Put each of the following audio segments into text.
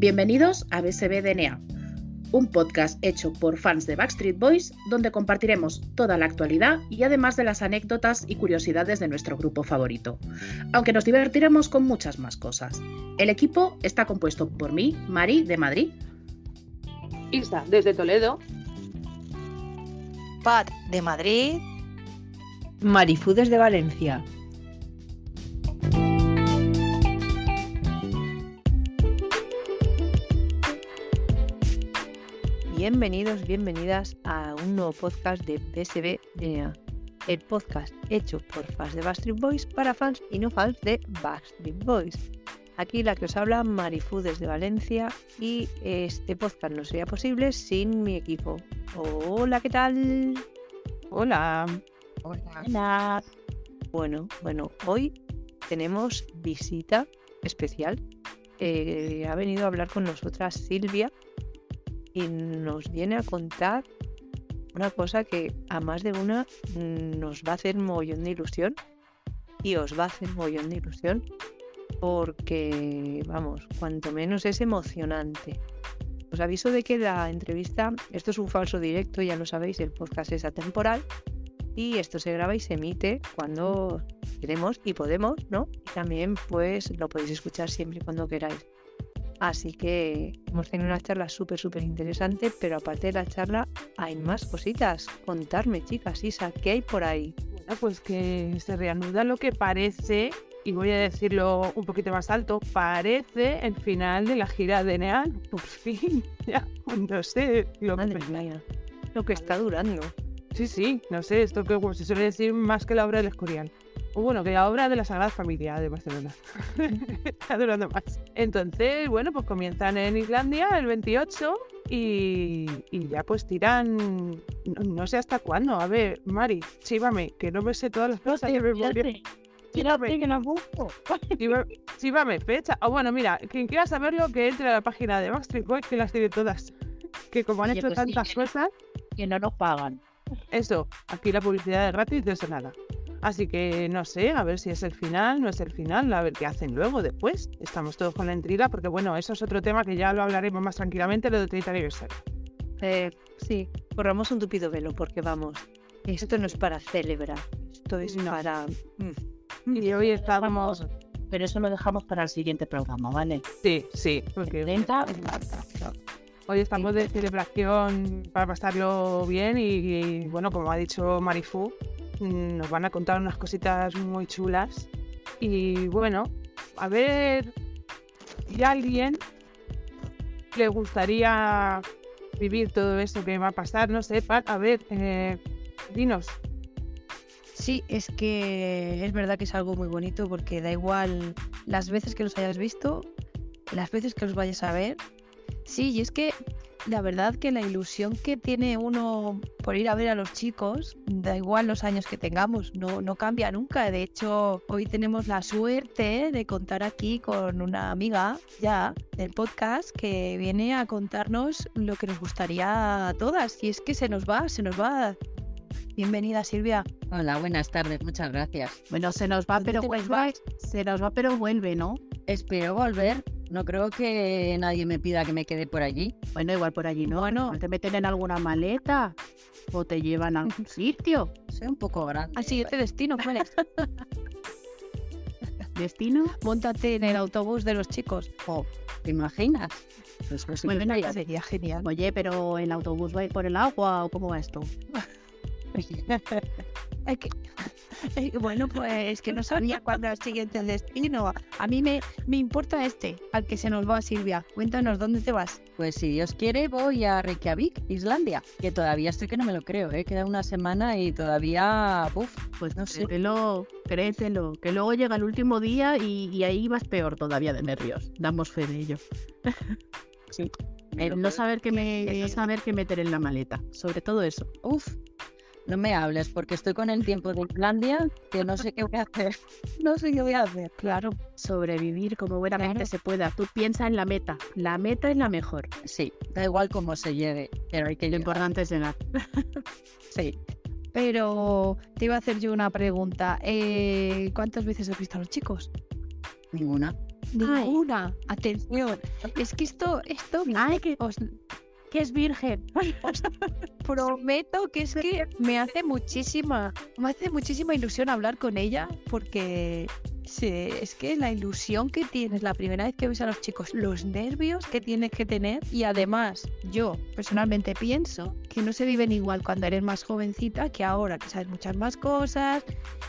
Bienvenidos a BSB DNA, un podcast hecho por fans de Backstreet Boys donde compartiremos toda la actualidad y además de las anécdotas y curiosidades de nuestro grupo favorito, aunque nos divertiremos con muchas más cosas. El equipo está compuesto por mí, Mari, de Madrid, Isa, desde Toledo, Pat, de Madrid, Marifú desde Valencia. Bienvenidos, bienvenidas a un nuevo podcast de PSB DNA, el podcast hecho por fans de Backstreet Boys para fans y no fans de Backstreet Boys. Aquí la que os habla Marifú desde Valencia y este podcast no sería posible sin mi equipo. Hola, ¿qué tal? Hola. Hola. Bueno, bueno, hoy tenemos visita especial. Eh, ha venido a hablar con nosotras Silvia y nos viene a contar una cosa que a más de una nos va a hacer mogollón de ilusión y os va a hacer mogollón de ilusión porque, vamos, cuanto menos es emocionante. Os aviso de que la entrevista, esto es un falso directo, ya lo sabéis, el podcast es atemporal y esto se graba y se emite cuando queremos y podemos, ¿no? Y también pues lo podéis escuchar siempre cuando queráis. Así que hemos tenido una charla súper, súper interesante, pero aparte de la charla hay más cositas. Contarme, chicas, Isa, ¿qué hay por ahí? Bueno, pues que se reanuda lo que parece, y voy a decirlo un poquito más alto, parece el final de la gira de Neal. Por fin, ya, no sé lo Madre que... mía, lo que está durando. Sí, sí, no sé, esto que se suele decir más que la obra del Escorial. O bueno, que la obra de la Sagrada Familia de Barcelona. Está durando más. Entonces, bueno, pues comienzan en Islandia el 28 y, y ya pues tiran, no, no sé hasta cuándo. A ver, Mari, chívame, que no me sé todas las cosas de memoria. Espérate, que no busco. Chívame, fecha. O bueno, mira, quien quiera saberlo, que entre a la página de Backstreet Boys, que las tiene todas. Que como han Oye, hecho pues sí, tantas que- cosas, Que no nos pagan. eso, aquí la publicidad es gratis, de eso nada. Así que no sé, a ver si es el final, no es el final, a ver qué hacen luego, después. Estamos todos con la intriga, porque bueno, eso es otro tema que ya lo hablaremos más tranquilamente, lo del 30 aniversario. Eh, sí, corramos un tupido velo porque vamos, esto no es para celebrar, esto es No. para... mm, Y hoy estábamos... Pero eso lo dejamos para el siguiente programa, ¿vale? Sí, sí, porque 30. hoy estamos de celebración para pasarlo bien y, y, bueno, como ha dicho Marifú, nos van a contar unas cositas muy chulas. Y bueno, a ver si alguien le gustaría vivir todo esto que va a pasar, no sé, Pat, a ver, eh, dinos. Sí, es que es verdad que es algo muy bonito porque da igual las veces que los hayas visto, las veces que los vayas a ver. Sí, y es que la verdad que la ilusión que tiene uno por ir a ver a los chicos, da igual los años que tengamos, no, no cambia nunca. De hecho, hoy tenemos la suerte de contar aquí con una amiga ya del podcast que viene a contarnos lo que nos gustaría a todas. Y es que se nos va, se nos va. Bienvenida Silvia. Hola, buenas tardes, muchas gracias. Bueno, se nos va, ¿Dónde pero vuelve. Se nos va, pero vuelve, ¿no? Espero volver. No creo que nadie me pida que me quede por allí. Bueno, igual por allí no, ¿no? ¿Te meten en alguna maleta? ¿O te llevan a algún sitio? Soy un poco grande. Al siguiente destino, ¿cuál es? ¿Destino? Móntate en el autobús de los chicos. Jo, ¿Te imaginas? Pues, pues, Bueno, ya Sería genial. Oye, pero ¿el autobús va a ir por el agua o cómo va esto? Es que- eh, bueno, pues que no sabía cuándo era el siguiente destino. A mí me, me importa este, al que se nos va Silvia. Cuéntanos, ¿dónde te vas? Pues si Dios quiere, voy a Reykjavik, Islandia. Que todavía estoy que no me lo creo, ¿eh? Queda una semana y todavía. Uf, Pues no sé. Créetelo, créetelo, que luego llega el último día y, y ahí vas peor todavía de nervios. Damos fe de ello. Sí. El no saber qué me, no saber qué meter en la maleta. Sobre todo eso. Uf, no me hables porque estoy con el tiempo de Islandia que no sé qué voy a hacer. No sé qué voy a hacer. Claro, sobrevivir como buenamente Claro. se pueda. Tú piensa en la meta. La meta es la mejor. Sí, da igual cómo se llegue, pero hay que Lo llegar. importante es llegar. Sí. Pero te iba a hacer yo una pregunta. Eh, ¿Cuántas veces has visto a los chicos? Ninguna. Ninguna. Atención. Es que esto, esto Ay, que, os que es virgen. prometo que es que me hace muchísima, me hace muchísima ilusión hablar con ella porque se- es que la ilusión que tienes la primera vez que ves a los chicos, los nervios que tienes que tener y además yo personalmente pienso que no se viven igual cuando eres más jovencita que ahora, que sabes muchas más cosas.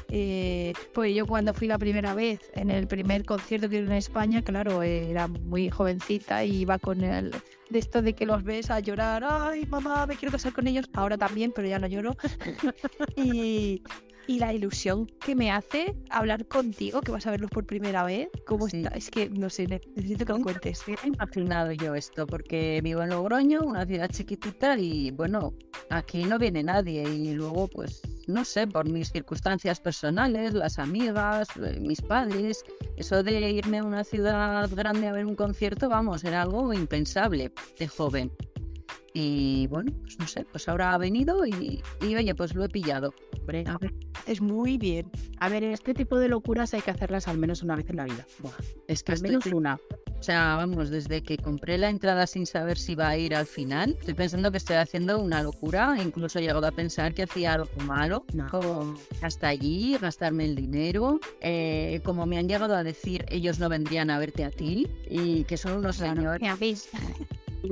Eh, pues yo cuando fui la primera vez en el primer concierto que hubo en España, claro, era muy jovencita y iba con el de esto de que los ves a llorar, ay mamá, me quiero casar con ellos, ahora también, pero ya no lloro. y, y la ilusión que me hace hablar contigo, que vas a verlos por primera vez, ¿cómo Sí. está? Es que no sé, ne- necesito que me cuentes. me hubiera imaginado yo esto, porque vivo en Logroño, una ciudad chiquitita, y bueno, aquí no viene nadie. Y luego, pues, no sé, por mis circunstancias personales, las amigas, eh, mis padres, eso de irme a una ciudad grande a ver un concierto, vamos, era algo impensable de joven. Y bueno, pues no sé, pues ahora ha venido y, y oye, pues lo he pillado. Hombre, A ver, Es muy bien. a ver, este tipo de locuras hay que hacerlas al menos una vez en la vida. Buah, es que al estoy menos una. O sea, vamos, desde que compré la entrada sin saber si va a ir al final, estoy pensando que estoy haciendo una locura. Incluso he llegado a pensar que hacía algo malo, No. como hasta allí, gastarme el dinero. Eh, como me han llegado a decir, ellos no vendrían a verte a ti y que son unos señores. Me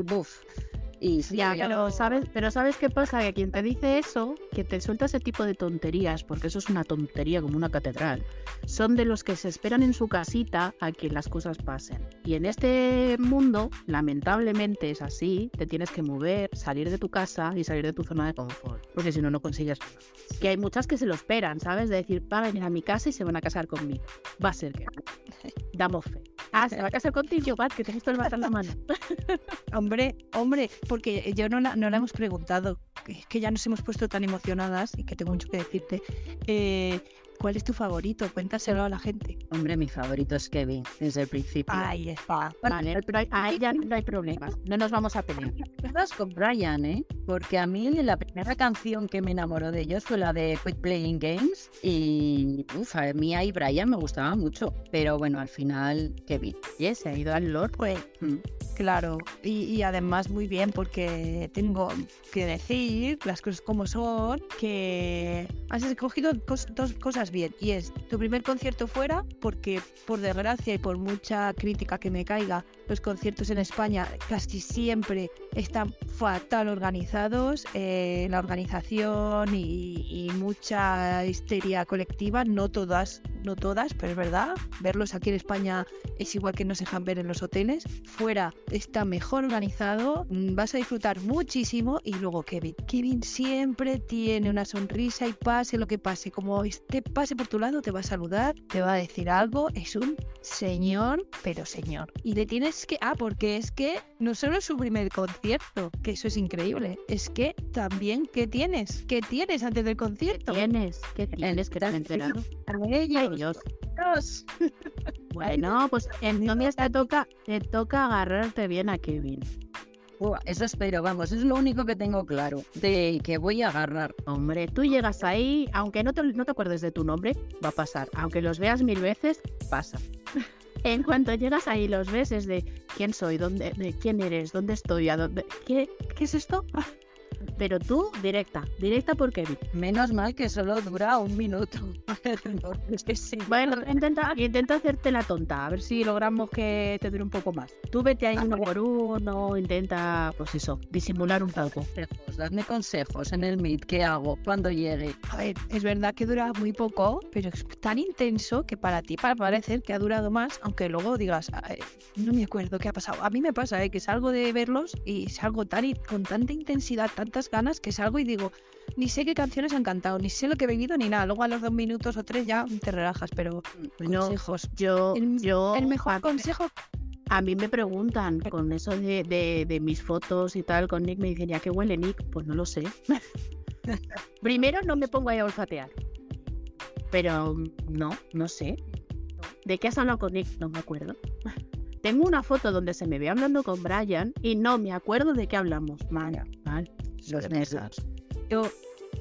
Y Ya, pero sabes, pero sabes qué pasa, que quien te dice eso, que te suelta ese tipo de tonterías, porque eso es una tontería como una catedral, son de los que se esperan en su casita a que las cosas pasen. Y en este mundo, lamentablemente es así, te tienes que mover, salir de tu casa y salir de tu zona de confort, porque si no, no consigues nada. Que hay muchas que se lo esperan, ¿sabes? De decir, van a venir a mi casa y se van a casar conmigo. Va a ser que. Damos fe. Ah, se va a casar contigo, Pat, que te visto el en la mano. Hombre, hombre, porque yo no la, no la hemos preguntado. Es que ya nos hemos puesto tan emocionadas y que tengo mucho que decirte. Eh, ¿Cuál es tu favorito? Cuéntaselo a la gente. Hombre, mi favorito es Kevin, desde el principio. Ahí está. Vale, pero ahí ya no hay problemas. No nos vamos a pelear. Estás con Brian, ¿eh? Porque a mí la primera canción que me enamoró de ellos fue la de Quit Playing Games y uf, a mí ahí Brian me gustaba mucho, pero bueno, al final Kevin. Y se ha ido al Lord. Pues Mm. claro, y, y además muy bien porque tengo que decir las cosas como son, que has escogido cos- dos cosas bien. Y es tu primer concierto fuera, porque por desgracia y por mucha crítica que me caiga, los conciertos en España casi siempre están fatal organizados, eh, la organización y, mucha histeria colectiva, no todas, no todas, pero es verdad, verlos aquí en España es igual que no dejan ver en los hoteles. Fuera está mejor organizado, mm, vas a disfrutar muchísimo. Y luego Kevin. Kevin siempre tiene una sonrisa y pase lo que pase. Como este pase por tu lado, te va a saludar, te va a decir algo. Es un señor, pero señor. Y le tienes que. Ah, porque es que no solo es su primer concierto, que eso es increíble. Es que también, ¿qué tienes? ¿Qué tienes antes del concierto? ¿Tienes? ¿Qué tienes que te han enterado? Ay, Dios. Dios. Bueno, pues entonces te toca, te toca agarrarte bien a Kevin. Buah, eso espero, vamos, es lo único que tengo claro, de que voy a agarrar. Hombre, tú llegas ahí, aunque no te, no te acuerdes de tu nombre, va a pasar. Aunque los veas mil veces, pasa. En cuanto llegas ahí, los ves es de quién soy, dónde, de quién eres, dónde estoy, a dónde, ¿qué, qué es esto? Pero tú, directa, directa por Kevin. Menos mal que solo dura un minuto. es que sí. Bueno, intenta, intenta hacerte la tonta, a ver si logramos que te dure un poco más. Tú vete ahí uno por uno, intenta, pues eso, disimular un poco. Consejos, dadme consejos en el Meet, ¿qué hago cuando llegue? A ver, es verdad que dura muy poco, pero es tan intenso que para ti para parecer que ha durado más, aunque luego digas, "Ay, no me acuerdo qué ha pasado. A mí me pasa, ¿eh? que salgo de verlos y salgo tan, con tanta intensidad, tantas ganas, que salgo y digo, ni sé qué canciones han cantado, ni sé lo que he bebido, ni nada. Luego a los dos minutos o tres ya te relajas, pero Bueno, consejos. Yo, El- yo, El mejor a- consejo A mí me preguntan con eso de, de- de mis fotos y tal con Nick, me dicen, ¿ya qué huele Nick? Pues no lo sé. Primero no me pongo ahí a olfatear. Pero no, no sé. ¿De qué has hablado con Nick? No me acuerdo. Tengo una foto donde se me ve hablando con Brian y no me acuerdo de qué hablamos. Mal, mal. Los nervios. Yo,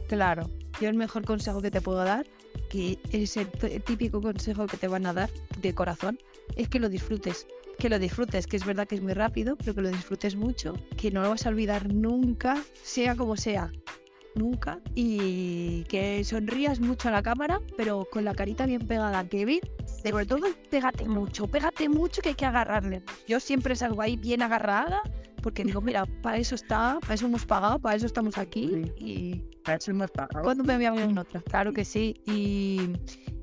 claro, yo el mejor consejo que te puedo dar que es el típico consejo que te van a dar de corazón, es que lo disfrutes. Que lo disfrutes, que es verdad que es muy rápido, pero que lo disfrutes mucho, que no lo vas a olvidar nunca, sea como sea. Nunca. Y que sonrías mucho a la cámara, pero con la carita bien pegada. Kevin, de sobre todo, pégate mucho, pégate mucho que hay que agarrarle. Yo siempre salgo ahí bien agarrada, porque digo, mira, para eso está, para eso hemos pagado, para eso estamos aquí. Y Para eso hemos pagado. ¿Cuándo me voy a ver en otra? Claro que sí. Y,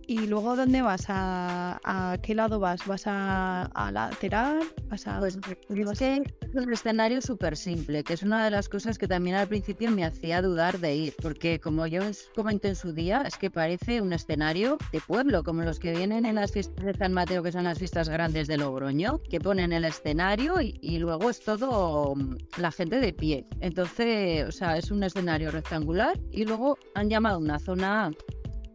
y luego, ¿dónde vas? ¿A, a qué lado vas? ¿Vas a, a lateral? ¿Vas a...? Pues ¿dónde vas? es un escenario súper simple, que es una de las cosas que también al principio me hacía dudar de ir, porque como yo os comenté en su día, es que parece un escenario de pueblo, como los que vienen en las fiestas de San Mateo, que son las fiestas grandes de Logroño, que ponen el escenario y, y luego es todo mm, la gente de pie. Entonces, o sea, es un escenario rectangular y luego han llamado una zona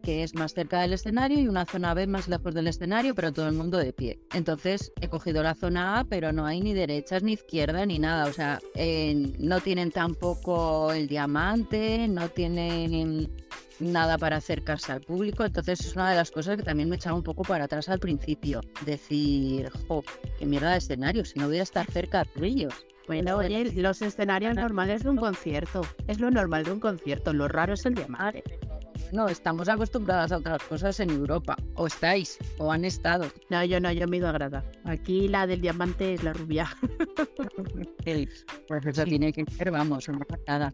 que es más cerca del escenario y una zona B más lejos del escenario, pero todo el mundo de pie. Entonces he cogido la zona A, pero no hay ni derechas ni izquierda ni nada. O sea, eh, no tienen tampoco el diamante, no tienen nada para acercarse al público. Entonces es una de las cosas que también me echaba un poco para atrás al principio. Decir, jo, qué mierda de escenario, si no voy a estar cerca de ellos. Bueno, oye, los escenarios normales de un concierto. Es lo normal de un concierto. Lo raro es el diamante. No, estamos acostumbradas a otras cosas en Europa. O estáis, o han estado. No, yo no, yo me he ido a Grada. Aquí la del diamante es la rubia. Pues eso tiene que ser, vamos, una nada.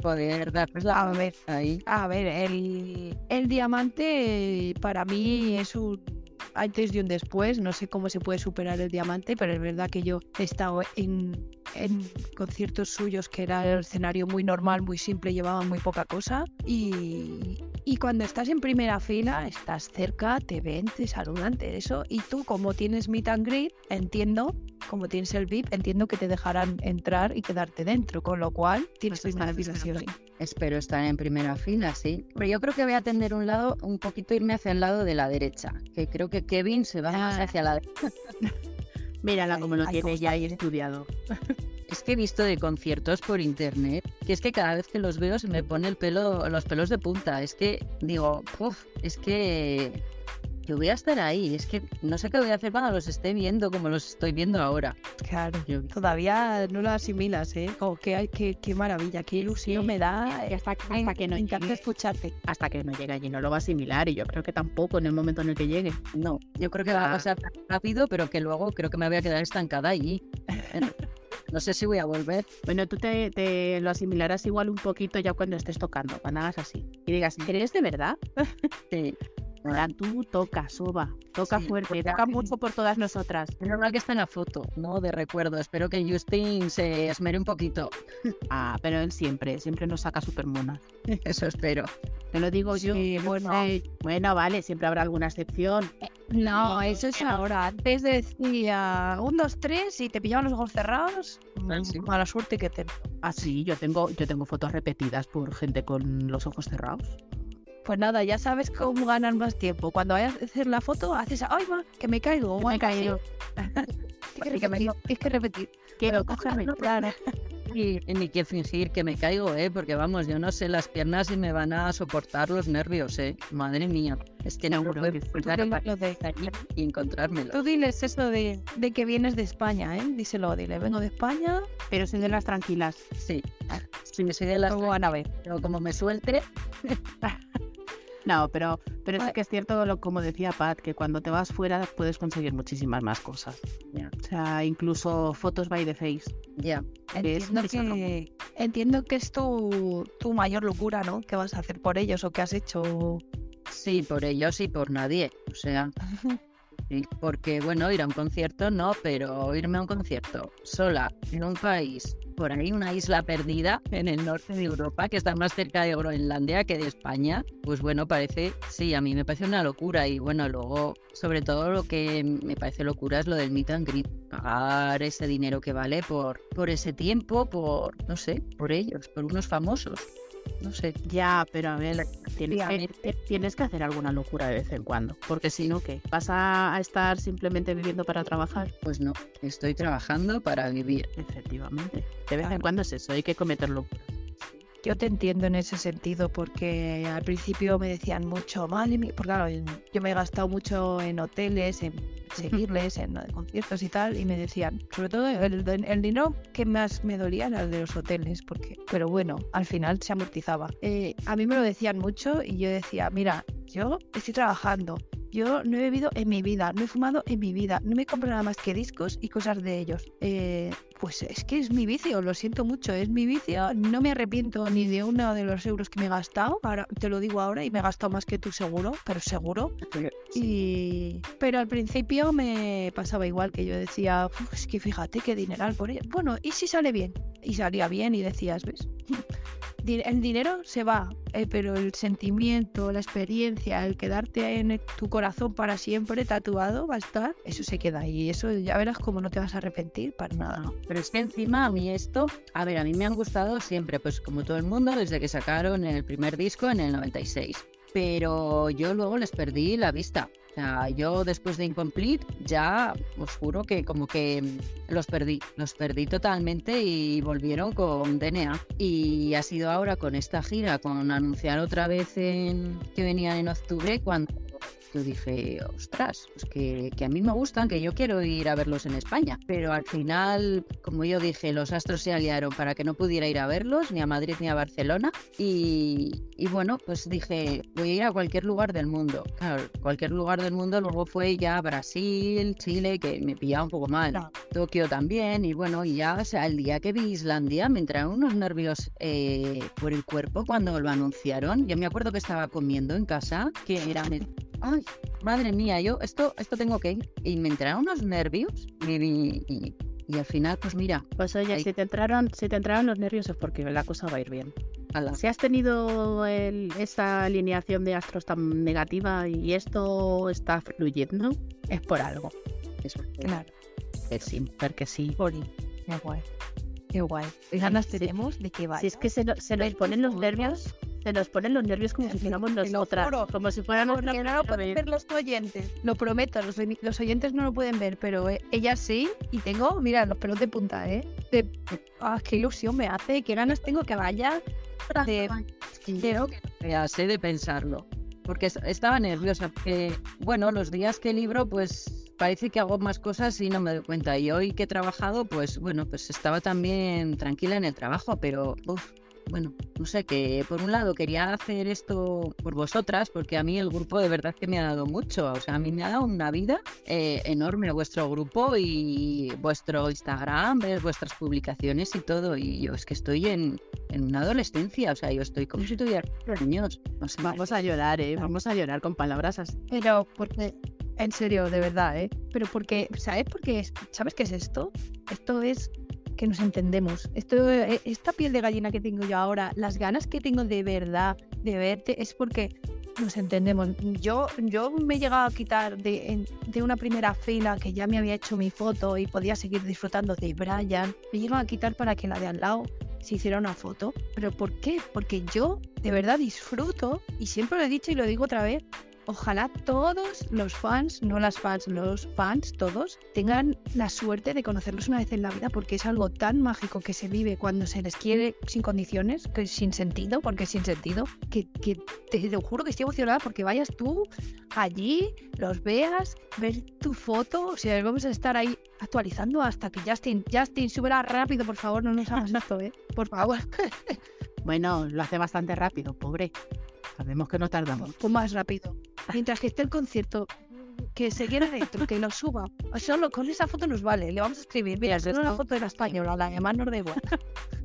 Poder darles la A ver, ahí. a ver, el, el diamante eh, para mí es un antes y un después. No sé cómo se puede superar el diamante, pero es verdad que yo he estado en, en conciertos suyos que era el escenario muy normal, muy simple, llevaban muy poca cosa. Y, y cuando estás en primera fila, estás cerca, te ven, te saludan, te eso. Y tú, como tienes meet and greet, entiendo, como tienes el VIP, entiendo que te dejarán entrar y quedarte dentro, con lo cual tienes que estar en fila sí o sí. Espero estar en primera fila, sí. Pero yo creo que voy a tender un lado, un poquito irme hacia el lado de la derecha. Que creo que Kevin se va más Ah. hacia la derecha. Mírala como lo tiene ya está. estudiado. Es que he visto de conciertos por internet que es que cada vez que los veo se me pone el pelo, los pelos de punta. Es que digo, "Puf, es que yo voy a estar ahí. Es que no sé qué voy a hacer cuando los esté viendo como los estoy viendo ahora. Claro. Yo- Todavía no lo asimilas, ¿eh? Oh, qué, qué, qué maravilla, qué ilusión me da. Y hasta, Me, hasta que no me encanta escucharte. hasta que no llegue allí no lo va a asimilar y yo creo que tampoco en el momento en el que llegue. No, yo creo que va a Ah. pasar rápido, pero que luego creo que me voy a quedar estancada allí. No sé si voy a volver. Bueno, tú te, te lo asimilarás igual un poquito ya cuando estés tocando, cuando hagas así. Y digas, ¿eres de verdad? Sí. Ahora tú toca, soba, toca Sí, fuerte, toca mucho por todas nosotras. Es normal que esté en la foto, ¿no? De recuerdo. Espero que Justin se esmere un poquito. Ah, pero él siempre, siempre nos saca súper mona. Eso espero. Te lo digo yo. Sí, bueno. Eh, bueno, vale, siempre habrá alguna excepción. No, eso es ahora. Antes decía un, dos, tres y te pillaban los ojos cerrados. Ah, sí. Mala suerte que te. Ah, sí, yo tengo, yo tengo fotos repetidas por gente con los ojos cerrados. Pues nada, ya sabes cómo ganar más tiempo. Cuando vayas a hacer la foto, haces, ay, va, que me caigo. Me he caído. Tienes que repetir. Tienes que repetir. Quiero cogerme. Claro. Y, y ni que fingir que me caigo, ¿eh? Porque vamos, yo no sé las piernas si me van a soportar los nervios, ¿eh? Madre mía. Es que no puedo de- y encontrármelo. Tú diles eso de, de que vienes de España, ¿eh? Díselo, dile, vengo de España, Pero soy de las tranquilas. Sí. Sí, soy de las... ¿cómo van a ver? Pero como me suelte, No, pero, pero sí que es cierto, lo, como decía Pat, que cuando te vas fuera puedes conseguir muchísimas más cosas. O sea, incluso fotos by the face. ya. es Entiendo que, entiendo que es tu, tu mayor locura, ¿no? ¿Qué vas a hacer por ellos o qué has hecho? Sí, por ellos y por nadie. O sea, porque bueno, ir a un concierto no, pero irme a un concierto sola en un país, por ahí una isla perdida en el norte de Europa, que está más cerca de Groenlandia que de España, pues bueno, parece, sí, a mí me parece una locura. Y bueno, luego, sobre todo lo que me parece locura es lo del meet and greet, pagar ese dinero que vale por, por ese tiempo, por, no sé, por ellos, por unos famosos, no sé. Ya, pero a ver, tienes que, tienes que hacer alguna locura de vez en cuando. Porque si no, ¿qué? ¿Vas a, a estar simplemente viviendo para trabajar? Pues no, estoy trabajando para vivir. Efectivamente. De vez en cuando es eso, hay que cometer locuras. Yo te entiendo en ese sentido porque al principio me decían mucho, mal, porque claro, yo me he gastado mucho en hoteles, en seguirles, en conciertos y tal, y me decían, sobre todo el, el dinero que más me dolía era el de los hoteles, porque, pero bueno, al final se amortizaba. Eh, a mí me lo decían mucho y yo decía, mira, yo estoy trabajando, yo no he bebido en mi vida, no he fumado en mi vida, no me compro nada más que discos y cosas de ellos. Eh, pues es que es mi vicio, lo siento mucho, es mi vicio, no me arrepiento ni de uno de los euros que me he gastado, ahora, te lo digo ahora y me he gastado más que tú seguro, pero seguro. Y... Pero al principio me pasaba igual que yo decía, es que fíjate qué dineral por ello. Bueno, ¿y si sale bien? Y salía bien y decías, ¿ves? El dinero se va, eh, pero el sentimiento, la experiencia, el quedarte en tu corazón para siempre tatuado va a estar, eso se queda ahí. Eso ya verás cómo no te vas a arrepentir para nada. Pero es que encima a mí esto, a ver, a mí me han gustado siempre, pues como todo el mundo, desde que sacaron el primer disco en el 96. Pero yo luego les perdí la vista. O sea, yo después de Incomplete ya os juro que como que los perdí, los perdí totalmente y volvieron con DNA. Y ha sido ahora con esta gira, con anunciar otra vez en, que venían en octubre, cuando yo dije, ostras, pues que, que, a mí me gustan, que yo quiero ir a verlos en España. Pero al final, como yo dije, los astros se aliaron para que no pudiera ir a verlos, ni a Madrid ni a Barcelona. Y, y bueno, pues dije, voy a ir a cualquier lugar del mundo. Claro, cualquier lugar del mundo luego fue ya Brasil, Chile, que me pillaba un poco mal. Tokio también. Y bueno, y ya, o sea, el día que vi Islandia me entraron unos nervios eh, por el cuerpo cuando lo anunciaron. Yo me acuerdo que estaba comiendo en casa, que era ay, madre mía, yo esto, esto tengo que ir. Y me entraron unos nervios y, al final, pues mira. Pues oye, si te entraron, si te entraron los nervios es porque la cosa va a ir bien. Si has tenido esta alineación de astros tan negativa y esto está fluyendo, es por algo. Es claro. Es sí, porque sí. Qué guay. Qué guay. ganas tenemos de que vaya. Si es que se, se nos ponen los nervios se nos ponen los nervios como si fuéramos nosotras. como si fuéramos no lo pueden ver los oyentes. Lo prometo, los, oyentes no lo pueden ver, pero eh, ella sí. Y tengo, mira, los pelos de punta, ¿eh? De, ah, qué ilusión me hace, qué ganas tengo que vaya. De, quiero que sé de pensarlo. Porque estaba nerviosa. Porque, bueno, los días que libro, pues parece que hago más cosas y no me doy cuenta. Y hoy que he trabajado, pues bueno, pues estaba también tranquila en el trabajo, pero uf, bueno, no sé, que por un lado quería hacer esto por vosotras, porque a mí el grupo de verdad que me ha dado mucho, o sea, a mí me ha dado una vida eh, enorme vuestro grupo y vuestro Instagram, ver vuestras publicaciones y todo, y yo es que estoy en, en una adolescencia, o sea, yo estoy como si tuviera niños. Vamos a llorar, ¿eh? Vamos a llorar con palabras así. Pero porque en serio, de verdad, ¿eh? Pero porque, ¿sabes por qué? ¿Sabes qué es esto? Esto es que nos entendemos. Esto, eh, esta piel de gallina que tengo yo ahora, las ganas que tengo de verdad de verte, es porque nos entendemos. Yo, yo me he llegado a quitar de, de, una primera fila que ya me había hecho mi foto y podía seguir disfrutando de Brian. Me he llegado a quitar para que la de al lado se hiciera una foto. ¿Pero por qué? Porque yo de verdad disfruto, y siempre lo he dicho y lo digo otra vez, Ojalá todos los fans, no las fans, los fans, todos, tengan la suerte de conocerlos una vez en la vida porque es algo tan mágico que se vive cuando se les quiere sin condiciones, que sin sentido, porque es sin sentido, que, te, lo juro que estoy emocionada porque vayas tú allí, los veas, ver tu foto, o sea, vamos a estar ahí actualizando hasta que Justin, Justin, súbela rápido, por favor, no nos hagas esto, ¿eh? Por favor. bueno, lo hace bastante rápido, pobre. Sabemos que no tardamos. Pues más rápido. Mientras que esté el concierto, que se quiera dentro, que lo suba. Solo con esa foto nos vale. Le vamos a escribir. Mira, es una foto de la española, la demás nos da igual.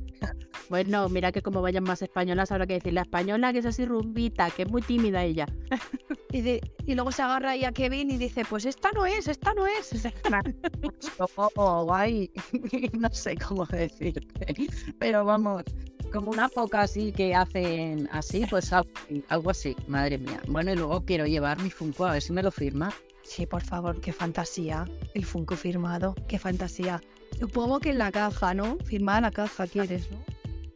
Bueno, mira que como vayan más españolas, habrá que decir la española que es así rumbita, que es muy tímida ella. y, y, luego se agarra ahí a Kevin y dice, pues esta no es, esta no es. oh, guay. no sé cómo decirte. Pero vamos, como una foca así que hacen así, pues algo así, madre mía. Bueno, y luego quiero llevar mi Funko a ver si me lo firma. Sí, por favor, qué fantasía. El Funko firmado, qué fantasía. Supongo que en la caja, ¿no? Firmada la caja quieres, ¿no?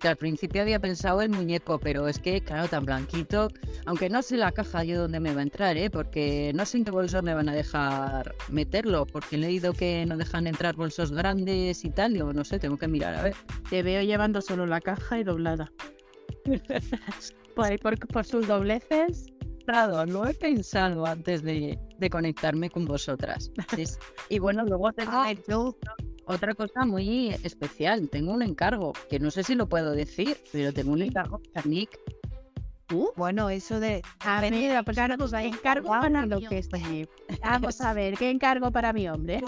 Al principio había pensado el muñeco, pero es que, claro, tan blanquito, aunque no sé la caja yo dónde me va a entrar, ¿eh? porque no sé en qué bolsos me van a dejar meterlo, porque he leído que no dejan entrar bolsos grandes y tal, digo, no sé, tengo que mirar a ver. Te veo llevando solo la caja y doblada. por, por, por sus dobleces. Claro, lo he pensado antes de, de conectarme con vosotras. Y bueno, luego tengo A ver, yo otra cosa muy especial. Tengo un encargo, que no sé si lo puedo decir, pero tengo un encargo para Nick. Bueno, eso de A ver, pues, encargos ahí encargo para lo que es. Vamos a ver, ¿qué encargo para mi hombre?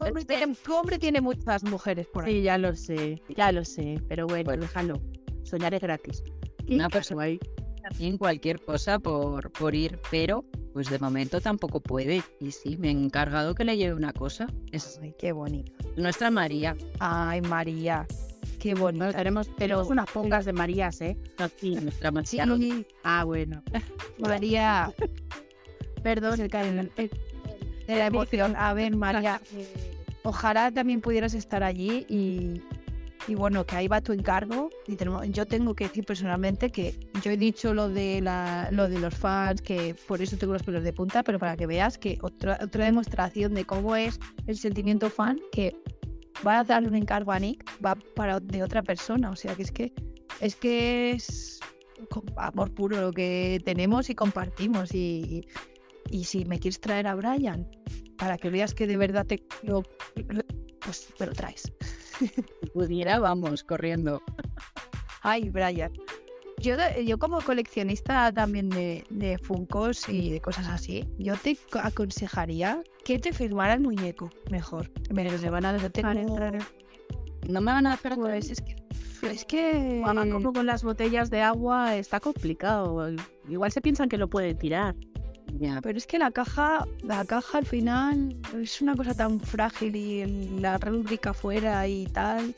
Hombre, tiene, tu hombre tiene muchas mujeres por ahí. Sí, ya lo sé, ya lo sé, pero bueno, Bueno. déjalo. Soñar es gratis. Una persona- guay. También cualquier cosa por, por ir, pero pues de momento tampoco puede. Y sí, me he encargado que le lleve una cosa. Es Ay, qué bonita. nuestra María. Ay, María. Qué Bueno, bonita. tenemos, tenemos unas pocas de Marías, ¿eh? Sí, nuestra María. Sí, Ah, bueno. María. Perdón, el cariño, el- de la emoción. A ver, María, ojalá también pudieras estar allí y, y bueno, que ahí va tu encargo. Y tenemos- yo tengo que decir personalmente que yo he dicho lo de, la, lo de los fans, que por eso tengo los pelos de punta, pero para que veas que otra, otra demostración de cómo es el sentimiento fan, que va a darle un encargo a Nick, va para de otra persona. O sea, que es que es que es amor puro lo que tenemos y compartimos. Y, y si me quieres traer a Brian, para que veas que de verdad te lo- pues me lo traes. Si pudiera, vamos, corriendo. Ay, Brian. Yo, yo como coleccionista también de, de Funkos y de cosas así, yo te co- aconsejaría que te firmara el muñeco mejor. Pero se van a tengo- No me van a hacer Pues es que es que como con las botellas de agua está complicado. Igual se piensan que lo pueden tirar. Ya, Pero es que la caja, la caja al final es una cosa tan frágil y el- la rúbrica fuera y tal.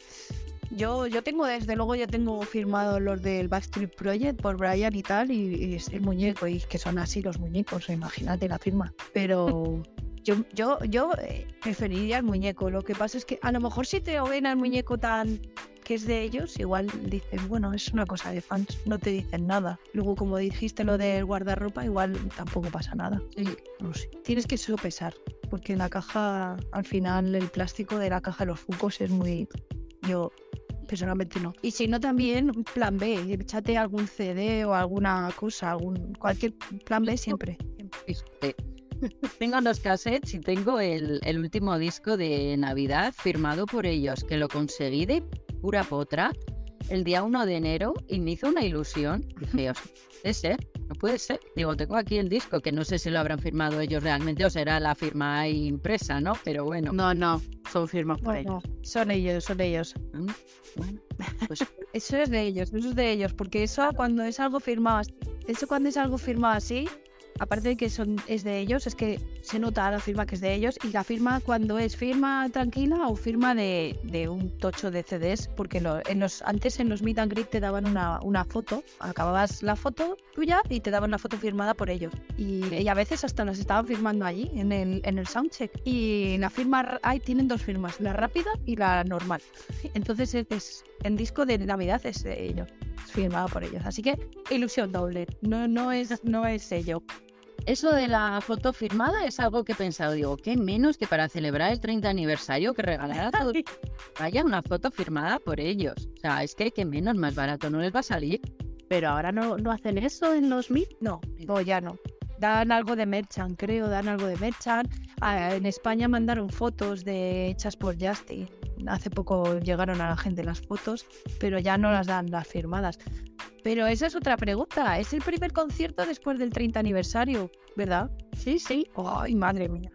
Yo, yo tengo, desde luego, ya tengo firmado los del Backstreet Project por Brian y tal, y, y es el muñeco, y que son así los muñecos, imagínate la firma. Pero yo, yo, yo eh, preferiría el muñeco. Lo que pasa es que a lo mejor si te ven al muñeco tan que es de ellos, igual dicen, bueno, es una cosa de fans, no te dicen nada. Luego, como dijiste lo del guardarropa, igual tampoco pasa nada. sí. No sé. Tienes que sopesar, porque la caja, al final, el plástico de la caja de los Fucos es muy. Yo personalmente no. Y si no, también plan B, échate algún CD o alguna cosa, algún cualquier plan B siempre. Fíjate. Tengo los cassettes y tengo el, el último disco de Navidad firmado por ellos, que lo conseguí de pura potra el día 1 de enero y me hizo una ilusión. Dije, "Os- puede ser, no puede ser. Digo, tengo aquí el disco, que no sé si lo habrán firmado ellos realmente o será la firma impresa, ¿no? Pero bueno, No, no, son firmas por Bueno, ellos. son ellos, son ellos. mm, bueno, pues Eso es de ellos, eso es de ellos, porque eso cuando es algo firmado así, eso cuando es algo firmado así, aparte de que son, es de ellos, es que se nota la firma que es de ellos y la firma cuando es firma tranquila o firma de, de un tocho de CDs, porque en los, antes en los meet and greet te daban una, una foto, acababas la foto tuya y te daban la foto firmada por ellos. Y, a veces hasta las estaban firmando allí, en el, en el soundcheck. Y la firma, ahí tienen dos firmas, la rápida y la normal. Entonces es, disco de Navidad es de ellos, es firmado por ellos. Así que ilusión doble, no, no, es, no es. Eso de la foto firmada es algo que he pensado, digo, qué menos que para celebrar el 30 aniversario que regalar a todos vaya una foto firmada por ellos. O sea, es que qué menos, más barato no les va a salir. Pero ahora no, no hacen eso en los MIT. No, no, ya no. Dan algo de merchan, creo, dan algo de merchan. Ah, en España mandaron fotos de hechas por Justin. Hace poco llegaron a la gente las fotos, pero ya no las dan las firmadas. Pero esa es otra pregunta. Es el primer concierto después del 30 aniversario, ¿verdad? Sí, sí. Ay, madre mía.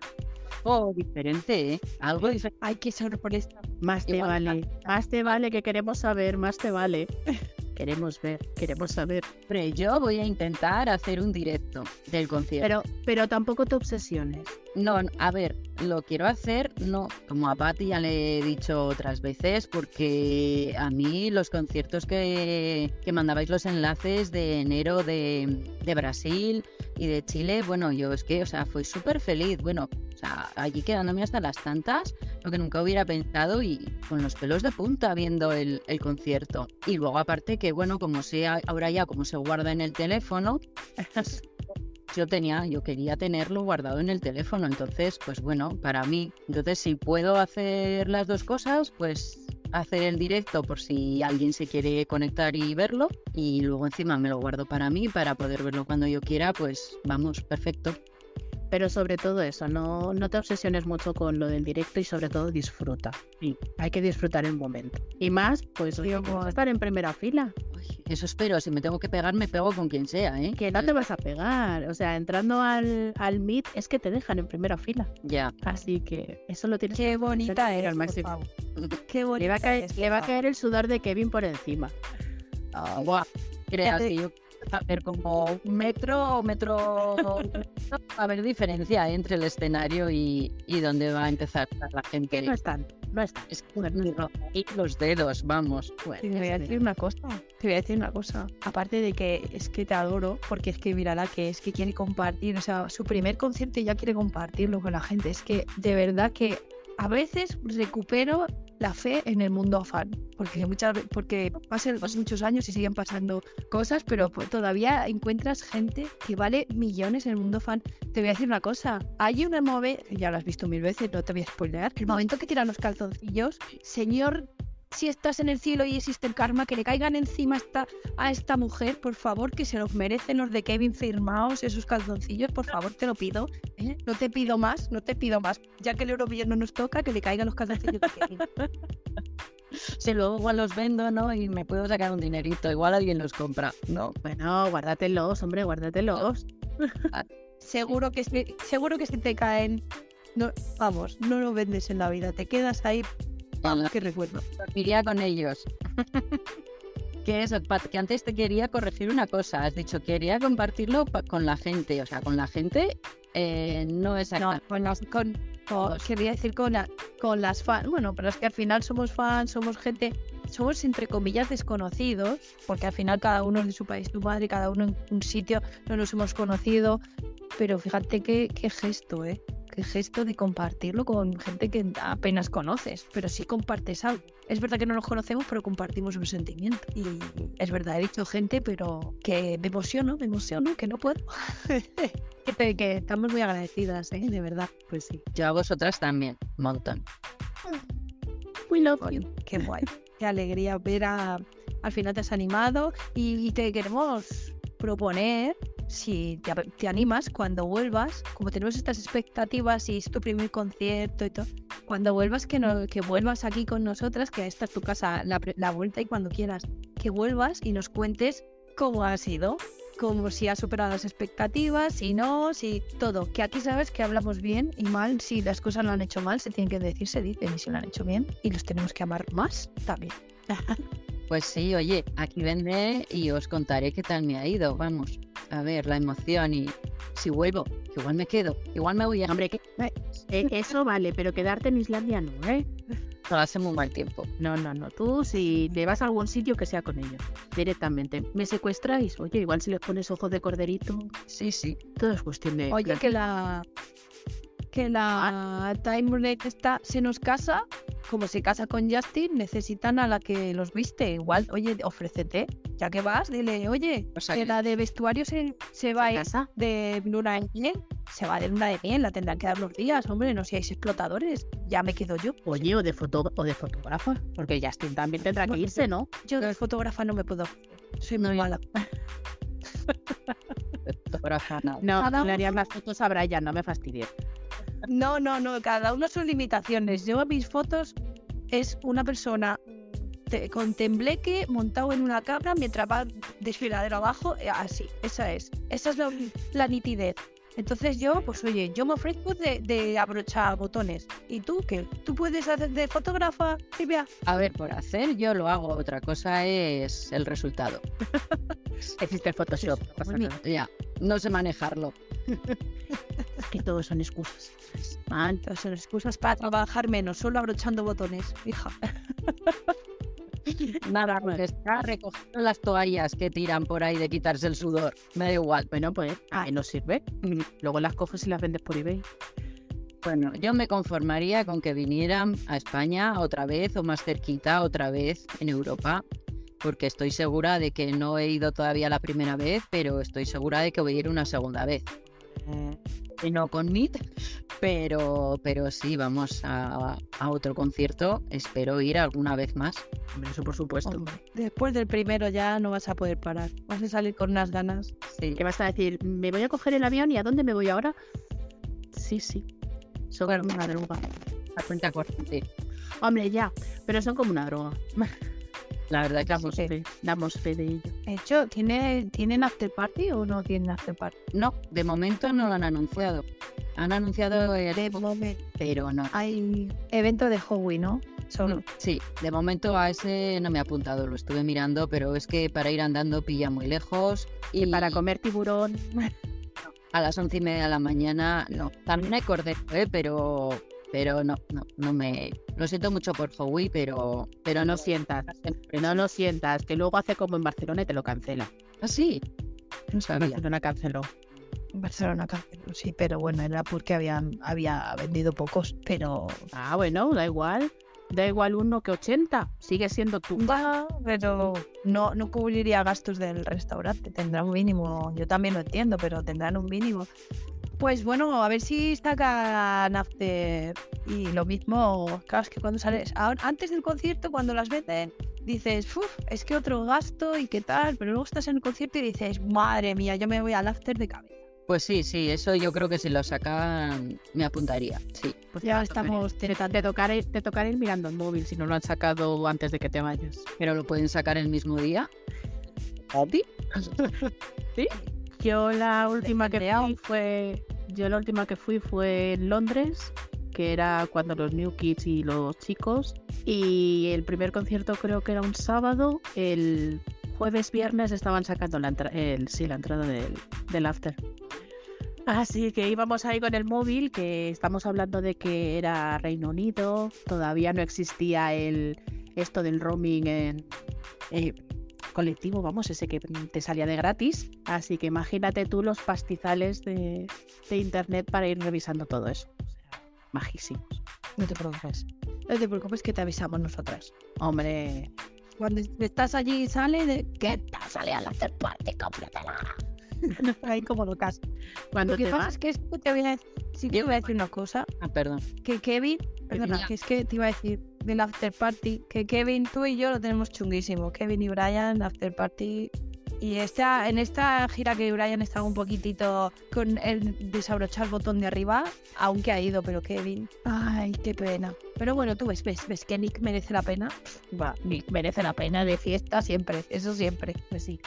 Oh, diferente, ¿eh? Algo diferente. Ay, qué sorpresa. Más te Igual, vale. Más te vale que queremos saber, más te vale. queremos ver, queremos saber. Hombre, yo voy a intentar hacer un directo del concierto. Pero, pero tampoco te obsesiones. No, a ver, lo quiero hacer, no, como a Patti ya le he dicho otras veces, porque a mí los conciertos que, que mandabais los enlaces de enero de, de Brasil y de Chile, bueno, yo es que, o sea, fui súper feliz, bueno, o sea, allí quedándome hasta las tantas, lo que nunca hubiera pensado y con los pelos de punta viendo el, el concierto. Y luego aparte que, bueno, como sea ahora ya como se guarda en el teléfono, yo tenía, yo quería tenerlo guardado en el teléfono, entonces, pues bueno, para mí, entonces si puedo hacer las dos cosas, pues hacer el directo por si alguien se quiere conectar y verlo y luego encima me lo guardo para mí para poder verlo cuando yo quiera, pues vamos, perfecto. Pero sobre todo eso, no, no te obsesiones mucho con lo del directo y sobre todo disfruta. Sí. Hay que disfrutar el momento. Y más, pues oye, estar en primera fila. Uy, Eso espero, si me tengo que pegar me pego con quien sea, ¿eh? Que no te vas a pegar. O sea, entrando al, al Meet es que te dejan en primera fila. Ya. Así que eso lo tienes Qué bonita Pero es, al por máximo. favor. Qué bonita Le va, a caer, es, le va a caer el sudor de Kevin por encima. Buah. Creas que yo a ver como un metro o metro va a haber diferencia ¿eh? entre el escenario y, y donde va a empezar la gente. No es tanto, no es tanto. Es que ni ro- y los dedos, vamos. Bueno, Te voy a decir una cosa, te voy a decir una cosa. Aparte de que es que te adoro, porque es que mira la que es que quiere compartir, o sea, su primer concierto ya quiere compartirlo con la gente. Es que de verdad que a veces recupero la fe en el mundo fan, porque muchas porque pasan muchos años y siguen pasando cosas, pero pues todavía encuentras gente que vale millones en el mundo fan. Te voy a decir una cosa, hay una move, ya lo has visto mil veces, no te voy a spoilear, el momento que tiran los calzoncillos, señor si estás en el cielo y existe el karma, que le caigan encima a esta, a esta mujer, por favor, que se los merecen los de Kevin firmados, esos calzoncillos, por favor, te lo pido. ¿eh? No te pido más, no te pido más. Ya que el Eurovillón no nos toca, que le caigan los calzoncillos de Kevin. Si luego igual los vendo, ¿no? Y me puedo sacar un dinerito, igual alguien los compra, ¿no? Bueno, guárdatelos, hombre, guárdatelos. seguro que seguro que si te caen, no, vamos, no lo vendes en la vida, te quedas ahí. Qué recuerdo. Iría con ellos. que eso, Pat, que antes te quería corregir una cosa. Has dicho, quería compartirlo pa- con la gente. O sea, con la gente eh, no No, exactamente. con las, con, con- quería decir con, la- con las fans. Bueno, pero es que al final somos fans, somos gente, somos entre comillas desconocidos, porque al final cada uno es de su país, tu madre, cada uno en un sitio, no nos hemos conocido. Pero fíjate qué, qué gesto, ¿eh? Qué gesto de compartirlo con gente que apenas conoces, pero sí compartes algo. Es verdad que no nos conocemos, pero compartimos un sentimiento. Y es verdad, he dicho gente, pero que me emociono, me emociono, que no puedo. que, te- que estamos muy agradecidas, ¿eh? De verdad. Pues sí. Yo a vosotras también, un montón. We love you. qué guay. Qué alegría ver a... Al final te has animado y, y te queremos proponer, si te, animas, cuando vuelvas, como tenemos estas expectativas y es tu primer concierto y todo, cuando vuelvas, que, no, que vuelvas aquí con nosotras, que esta es tu casa, la, vuelta y cuando quieras, que vuelvas y nos cuentes cómo ha sido, como si has superado las expectativas, si no, si todo. Que aquí sabes que hablamos bien y mal, si las cosas lo han hecho mal, se tienen que decir, se dicen, y si lo han hecho bien, y los tenemos que amar más también. Pues sí, oye, aquí vendré y os contaré qué tal me ha ido. Vamos, a ver, la emoción y si vuelvo, igual me quedo, igual me voy a Hombre, que, eh, eso vale, pero quedarte en Islandia no, ¿eh? hace muy mal tiempo. No, no, no. Tú, si te vas a algún sitio, que sea con ellos. Directamente. ¿Me secuestráis? Oye, igual si les pones ojos de corderito, Sí, sí. todo es cuestión de. Oye, que la que la Timeless está se nos casa, como se casa con Justin, necesitan a la que los viste. Igual, oye, ofrécete, ya que vas, dile, oye, O sea que la de vestuario se, se va ir casa? de luna de miel, se va de luna de miel, la tendrán que dar los días, hombre, no seáis explotadores, ya me quedo yo. Oye, o de, foto o de fotógrafa. Porque Justin también tendrá que irse, ¿no? Yo de fotógrafa no me puedo, soy muy mala. Fotógrafa, nada. No, Cada le harían las fotos a Brian, no me fastidies. No, no, no, cada uno sus limitaciones. Yo mis fotos es una persona te- con tembleque montado en una cabra mientras va desfiladero abajo, eh, así, esa es. Esa es la nitidez. Entonces yo, pues oye, yo me ofrezco de, de abrochar botones. ¿Y tú qué? ¿Tú puedes hacer de fotógrafa, Silvia? A ver, por hacer yo lo hago, otra cosa es el resultado. Existe el Photoshop. no. Ya, no sé manejarlo. Es que todos son excusas. Man, Entonces son excusas para trabajar menos, solo abrochando botones, hija. Nada, pues está recogiendo las toallas que tiran por ahí de quitarse el sudor. Me da igual. bueno, pues a mí nos sirve. Luego las coges y las vendes por eBay. Bueno, yo me conformaría con que vinieran a España otra vez o más cerquita otra vez en Europa, porque estoy segura de que no he ido todavía la primera vez, pero estoy segura de que voy a ir una segunda vez. Y no con Meet, pero, pero sí, vamos a, a otro concierto. Espero ir alguna vez más. Hombre, Eso por supuesto. Hombre, después del primero ya no vas a poder parar. Vas a salir con unas ganas. Sí. ¿Qué vas a decir? ¿Me voy a coger el avión y a dónde me voy ahora? Sí, sí. Son como una droga. A cuenta corriente. Hombre, ya, pero son como una droga. La verdad que Damos sí. fe, damos fe de ello. De hecho, ¿tiene, ¿tienen after party o no tienen after party? No, de momento no lo han anunciado. Han anunciado el De momento pero no. hay evento de Howie, ¿no? Solo. Sí, de momento a ese no me he apuntado, lo estuve mirando, pero es que para ir andando pilla muy lejos y, Y para comer tiburón, a las once y media de la mañana no. También hay cordero, ¿eh? pero pero no, no, no me lo siento mucho por Howie, pero pero no sientas. No lo sientas, que luego hace como en Barcelona y te lo cancela. Ah, sí. No sabía. Barcelona canceló. Barcelona canceló, sí, pero bueno, era porque habían, había vendido pocos, pero... Ah, bueno, da igual. Da igual uno que 80. Sigue siendo tú. Va, pero no, no cubriría gastos del restaurante, tendrá un mínimo, yo también lo entiendo, pero tendrán un mínimo. Pues bueno, a ver si sacan after y lo mismo, claro, es que cuando sales, ahora- antes del concierto, cuando las venden, dices, uff, es que otro gasto y qué tal, pero luego estás en el concierto y dices, madre mía, yo me voy al after de cabeza. Pues sí, sí, eso yo creo que si lo sacan me apuntaría. Sí. Pues Ya estamos te tocará ir, te tocará ir mirando el móvil si no lo han sacado antes de que te vayas. Pero lo pueden sacar el mismo día. ¿Oti? Yo la última que fui fue. Yo la última que fui fue en Londres, que era cuando los New Kids y los chicos. Y el primer concierto creo que era un sábado. El jueves, viernes estaban sacando la, entra- el, sí, la entrada del, del after. Así que íbamos ahí con el móvil, que estamos hablando de que era Reino Unido, todavía no existía el esto del roaming en eh, colectivo, vamos, ese que te salía de gratis. Así que imagínate tú los pastizales de, de internet para ir revisando todo eso. O sea, majísimos. No te preocupes. No te preocupes que te avisamos nosotras. Hombre, Cuando estás allí y sale de... ¿Qué tal? Sale al after party, cómpratela. Ahí como locas. cuando Lo que te pasa vas, es que esto te voy a, sí te voy a decir una cosa. Ah, perdón. Que Kevin, perdona, que es que te iba a decir del after party, que Kevin, tú y yo lo tenemos chunguísimo. Kevin y Brian, after party. Y esta, en esta gira que Brian estaba un poquitito con el desabrochar el botón de arriba, aunque ha ido, pero Kevin, ay, qué pena. Pero bueno, tú ves, ves, ves que Nick merece la pena. Va, Nick merece la pena de fiesta siempre, eso siempre. Pues sí.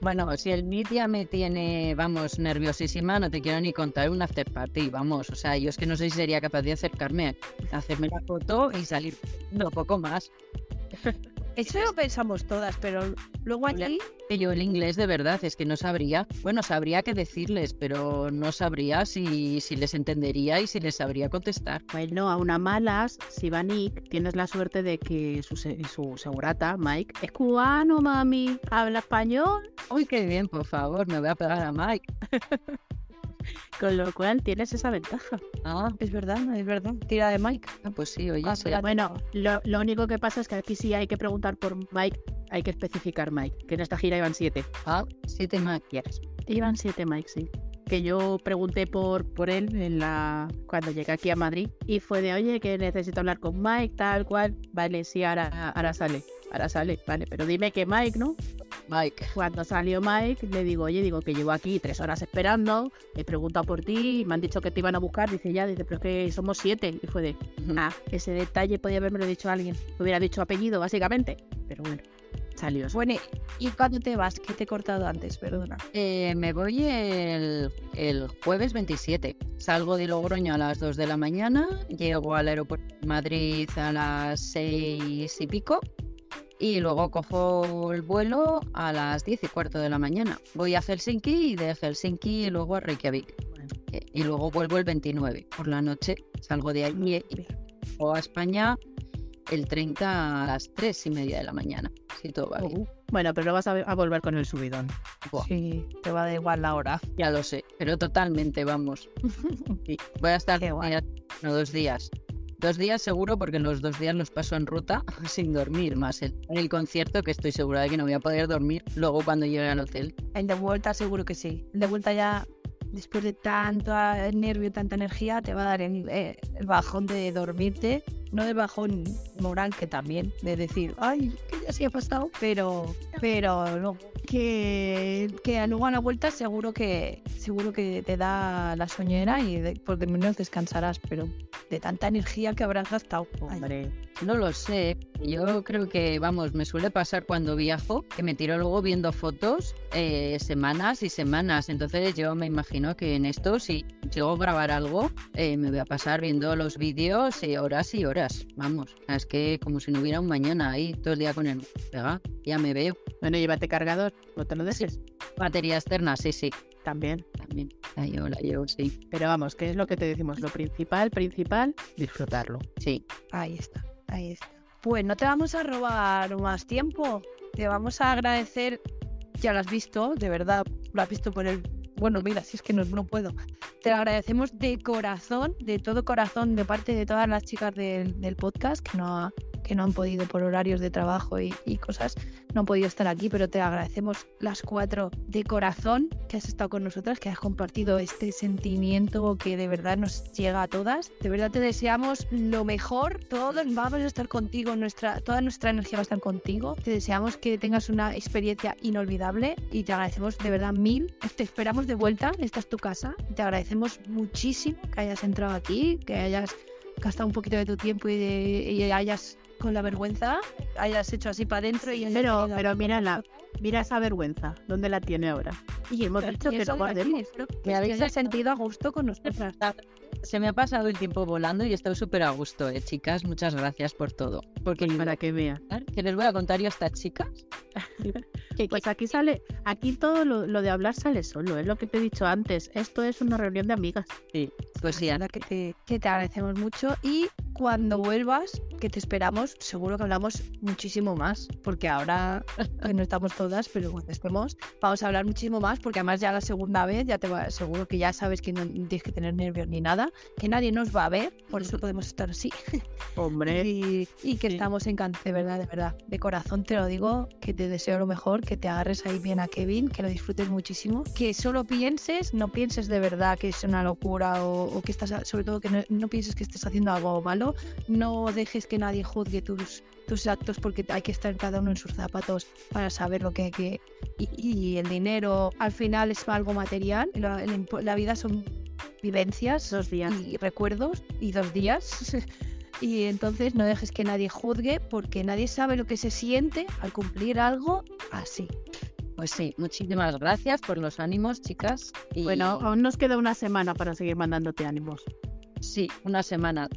Bueno, si el Meet ya me tiene, vamos, nerviosísima, no te quiero ni contar un after party, vamos. O sea, yo es que no sé si sería capaz de acercarme, hacerme la foto y salir no poco más. Eso lo pensamos todas, pero luego aquí Que yo el inglés de verdad es que no sabría, bueno, sabría qué decirles, pero no sabría si, si les entendería y si les sabría contestar. bueno, a una malas, si va Nick, tienes la suerte de que su, su segurata, Mike, es cubano, mami, habla español, Uy, qué bien, por favor, me voy a pegar a Mike. con lo cual tienes esa ventaja. Ah, es verdad, es verdad. Tira de Mike. ah, pues sí, oye, Ah. Bueno, lo, lo único que pasa es que aquí sí hay que preguntar por Mike, hay que especificar Mike, que en esta gira iban siete. ah, siete Mike. quieres. Iban siete Mike, sí. Que yo pregunté por, por él en la cuando llegué aquí a Madrid y fue de, oye, que necesito hablar con Mike, tal cual. Vale, sí, ahora, ahora sale. Ahora sale, vale, pero dime que Mike, ¿no? Mike. Cuando salió Mike, le digo, oye, digo que llevo aquí tres horas esperando, he preguntado por ti, y me han dicho que te iban a buscar, dice ya, dice, pero es que somos siete. Y fue de, ah, ese detalle podía haberme dicho alguien. Me hubiera dicho apellido, básicamente. Pero bueno, salió. Bueno, ¿y cuándo te vas? Que te he cortado antes, perdona. Eh, me voy el, el jueves 27. Salgo de Logroño a las 2 de la mañana, llego al aeropuerto de Madrid a las 6 y pico y luego cojo el vuelo a las 10 y cuarto de la mañana. Voy a Helsinki y de Helsinki luego a Reykjavik. Eh, Y luego vuelvo el 29 por la noche. Salgo de ahí y o a España el 30 a las 3 y media de la mañana. Si todo va bien. Uh, Bueno, pero vas a, a volver con el subidón. Buah. Sí, te va a dar igual la hora. Ya lo sé, pero totalmente, vamos. Sí, Voy a estar Qué guay. eh, no, dos días. Dos días seguro porque los dos días los paso en ruta sin dormir, más el, el concierto que estoy segura de que no voy a poder dormir luego cuando llegue al hotel. El de vuelta seguro que sí. El de vuelta ya después de tanto ah, nervio, tanta energía, te va a dar el, eh, el bajón de dormirte. No de bajón moral, que también, de decir, ay, que ya se ha pasado, pero, pero no, que, que luego a la vuelta seguro que seguro que te da la soñera y de, por lo menos descansarás, pero de tanta energía que habrás gastado. ay, Hombre, no lo sé. Yo creo que, vamos, me suele pasar cuando viajo, que me tiro luego viendo fotos eh, semanas y semanas. Entonces yo me imagino que en esto, si llego a grabar algo, eh, me voy a pasar viendo los vídeos eh, horas y horas. Vamos, es que como si no hubiera un mañana ahí todo el día con el pega, ya me veo. Bueno, llévate cargador, no te lo dejes. Batería externa, sí, sí. También. También la llevo, la llevo, sí. Pero vamos, ¿qué es lo que te decimos? Lo principal, principal, disfrutarlo. Sí. Ahí está, ahí está. Pues no te vamos a robar más tiempo. Te vamos a agradecer. Ya lo has visto, de verdad, lo has visto por el. Bueno, mira, si es que no, no puedo. Te lo agradecemos de corazón, de todo corazón, de parte de todas las chicas del, podcast que no, ha- que no han podido por horarios de trabajo y, cosas, no han podido estar aquí, pero te agradecemos las cuatro de corazón que has estado con nosotras, que has compartido este sentimiento que de verdad nos llega a todas. De verdad te deseamos lo mejor, todos vamos a estar contigo, nuestra, toda nuestra energía va a estar contigo. Te deseamos que tengas una experiencia inolvidable y te agradecemos de verdad mil. Te esperamos de vuelta, esta es tu casa. Te agradecemos muchísimo que hayas entrado aquí, que hayas gastado un poquito de tu tiempo y, de- y hayas con la vergüenza, hayas hecho así para adentro y Pero, pero mírala, mira esa vergüenza, ¿dónde la tiene ahora? Y hemos dicho y que lo guardemos. Me que habéis sentido a gusto con nosotras. Se me ha pasado el tiempo volando y estoy súper a gusto, eh, chicas. Muchas gracias por todo. Porque Para que vea. ¿qué les voy a contar yo a estas chicas? Pues aquí sale, aquí todo lo, lo de hablar sale solo, es lo que te he dicho antes. Esto es una reunión de amigas. Pues sí, verdad que te, que te agradecemos mucho y cuando vuelvas, que te esperamos, seguro que hablamos muchísimo más, porque ahora que no estamos todas, pero cuando estemos, vamos a hablar muchísimo más, porque además ya la segunda vez, ya te va, seguro que ya sabes que no tienes que tener nervios ni nada, que nadie nos va a ver, por eso podemos estar así. Hombre, Y, y que Sí. estamos encantados, de verdad, de verdad. De corazón te lo digo, que te deseo lo mejor, que te agarres ahí bien a Kevin, que lo disfrutes muchísimo. Que solo pienses, no pienses de verdad que es una locura o, o que estás, sobre todo que no, no pienses que estés haciendo algo malo. No dejes que nadie juzgue tus, tus actos porque hay que estar cada uno en sus zapatos para saber lo que... que y, y el dinero al final es algo material. La vida son vivencias dos días. y recuerdos y dos días. y entonces no dejes que nadie juzgue porque nadie sabe lo que se siente al cumplir algo así. Pues sí, muchísimas gracias por los ánimos, chicas. Y Bueno, aún nos queda una semana para seguir mandándote ánimos. sí, una semana.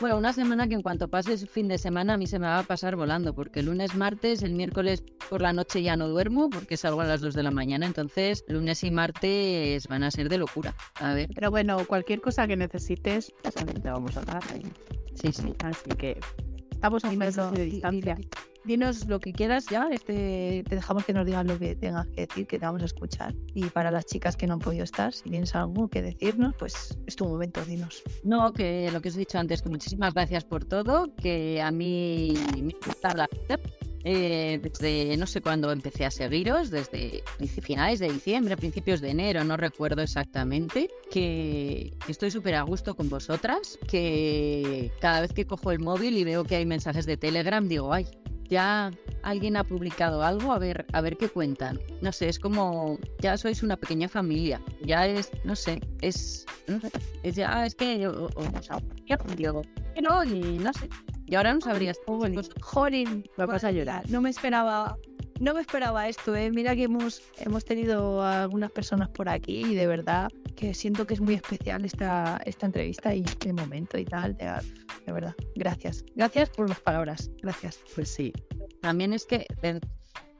Bueno, una semana que en cuanto pase el fin de semana a mí se me va a pasar volando, porque lunes, martes, el miércoles por la noche ya no duermo porque salgo a las 2 de la mañana, entonces lunes y martes van a ser de locura. A ver, Pero bueno, cualquier cosa que necesites, te vamos a dar. sí, sí. Así que estamos a un mes de di- distancia. Di- Dinos lo que quieras ya, este, te dejamos que nos digas lo que tengas que decir, que te vamos a escuchar. Y para las chicas que no han podido estar, si tienes algo que decirnos, pues es tu momento, dinos. No, que lo que os he dicho antes, que muchísimas gracias por todo, que a mí me gusta la eh, desde no sé cuándo empecé a seguiros, desde finales de diciembre, principios de enero, no recuerdo exactamente, que estoy súper a gusto con vosotras, que cada vez que cojo el móvil y veo que hay mensajes de Telegram, digo, ay, ya alguien ha publicado algo, a ver, a ver qué cuentan. No sé, es como, ya sois una pequeña familia, ya es, no sé, es, no sé, es ya, es que, o, o- o sea, que no, y no sé. Y ahora no sabrías Jorin, Me vas a llorar. No me esperaba, no me esperaba esto, ¿eh? Mira que hemos, hemos tenido a algunas personas por aquí y de verdad que siento que es muy especial esta, esta entrevista y este momento y tal. De, de verdad, gracias. Gracias por las palabras. Gracias. Pues sí. También es que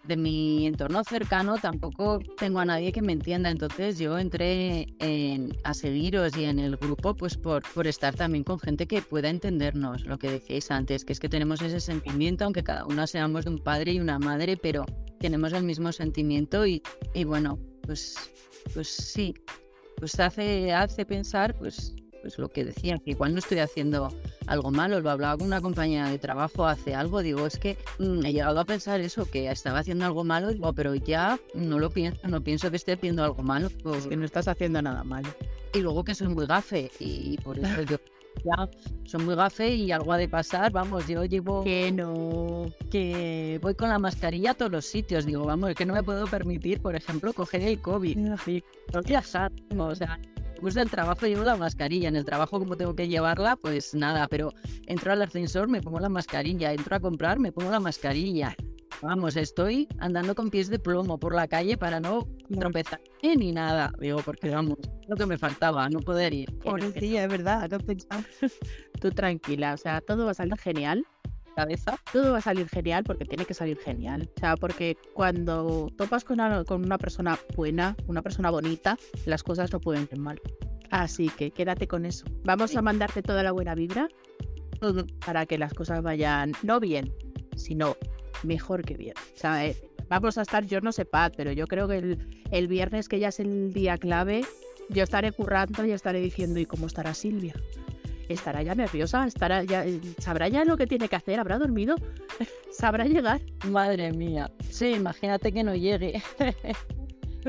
de, mi entorno cercano tampoco tengo a nadie que me entienda, entonces yo entré en- seguiros y en el grupo pues por, por estar también con gente que pueda entendernos, lo que decíais antes, que es que tenemos ese sentimiento, aunque cada una seamos de un padre y una madre, pero tenemos el mismo sentimiento y, y bueno, pues, pues sí, pues hace, hace pensar pues pues lo que decía, que igual no estoy haciendo algo malo, lo hablaba con una compañera de trabajo hace algo, digo, es que mm, he llegado a pensar eso, que estaba haciendo algo malo, digo, pero ya no lo pienso, no pienso que esté haciendo algo malo. Es que no estás haciendo nada malo. Y luego que soy muy gafe, y por eso yo ya soy muy gafe y algo ha de pasar, vamos, yo llevo Que no. que voy con la mascarilla a todos los sitios, digo, vamos, es que no me puedo permitir, por ejemplo, coger el COVID. Tengo que viajar, no, o sea, después del trabajo llevo la mascarilla, en el trabajo como tengo que llevarla, pues nada, pero entro al ascensor, me pongo la mascarilla, entro a comprar, me pongo la mascarilla. Vamos, estoy andando con pies de plomo por la calle para no tropezar ni nada. Digo, porque vamos, lo que me faltaba, no poder ir. Pobrecilla, es verdad, no pensaba. Tú tranquila, o sea, todo va a salir genial. Cabeza. Todo va a salir genial porque tiene que salir genial. O sea, porque cuando topas con una, con una persona buena, una persona bonita, las cosas no pueden ir mal. Así que quédate con eso. Vamos a mandarte toda la buena vibra para que las cosas vayan, no bien, sino mejor que bien. O sea, eh, vamos a estar, yo no sé, Pat, pero yo creo que el, el viernes, que ya es el día clave, yo estaré currando y estaré diciendo, ¿y cómo estará Silvia? ¿Estará ya nerviosa? ¿Estará ya, eh, ¿Sabrá ya lo que tiene que hacer? ¿Habrá dormido? ¿Sabrá llegar? Madre mía. Sí, imagínate que no llegue.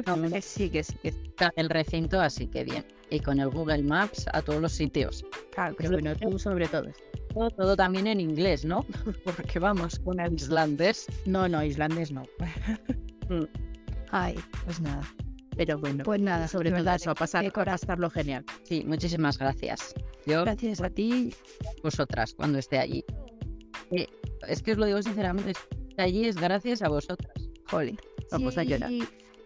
No, que sí, que sí, que está el recinto, así que bien. Y con el Google Maps a todos los sitios. Claro, pero bueno, tú sobre todo. Todo, todo también en inglés, ¿no? Porque vamos, con el islandés. No, no, islandés no. Ay, pues nada. Pero bueno, Pues nada, sobre todo eso, a pasar, de pasarlo genial. Sí, muchísimas gracias. Yo, Gracias a ti. vosotras, cuando esté allí. Eh, es que os lo digo sinceramente, estar allí es gracias a vosotras. Jolín, vamos a llorar. Si-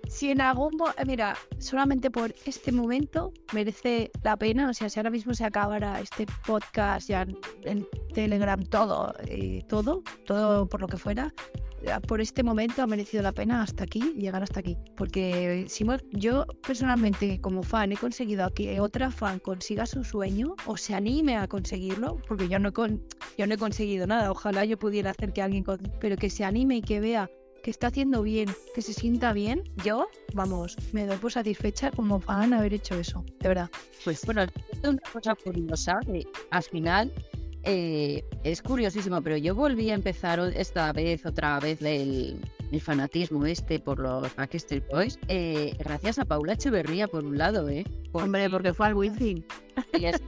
Si en algún eh, mira, solamente por este momento merece la pena, o sea, si ahora mismo se acabara este podcast ya en, en Telegram, todo, eh, todo, todo por lo que fuera, por este momento ha merecido la pena hasta aquí, llegar hasta aquí. Porque si yo personalmente como fan he conseguido que otra fan consiga su sueño o se anime a conseguirlo, porque yo no, he yo no he conseguido nada, ojalá yo pudiera hacer que alguien, con- pero que se anime y que vea que está haciendo bien, que se sienta bien, yo, vamos, me doy por satisfecha como fan haber hecho eso, de verdad. Pues Bueno, una cosa curiosa, al final eh, es curiosísimo, pero yo volví a empezar esta vez, otra vez, el, el fanatismo este por los Backstreet Boys, eh, gracias a Paula Echeverría, por un lado, ¿eh? hombre, porque fue al Wizzing. Y es-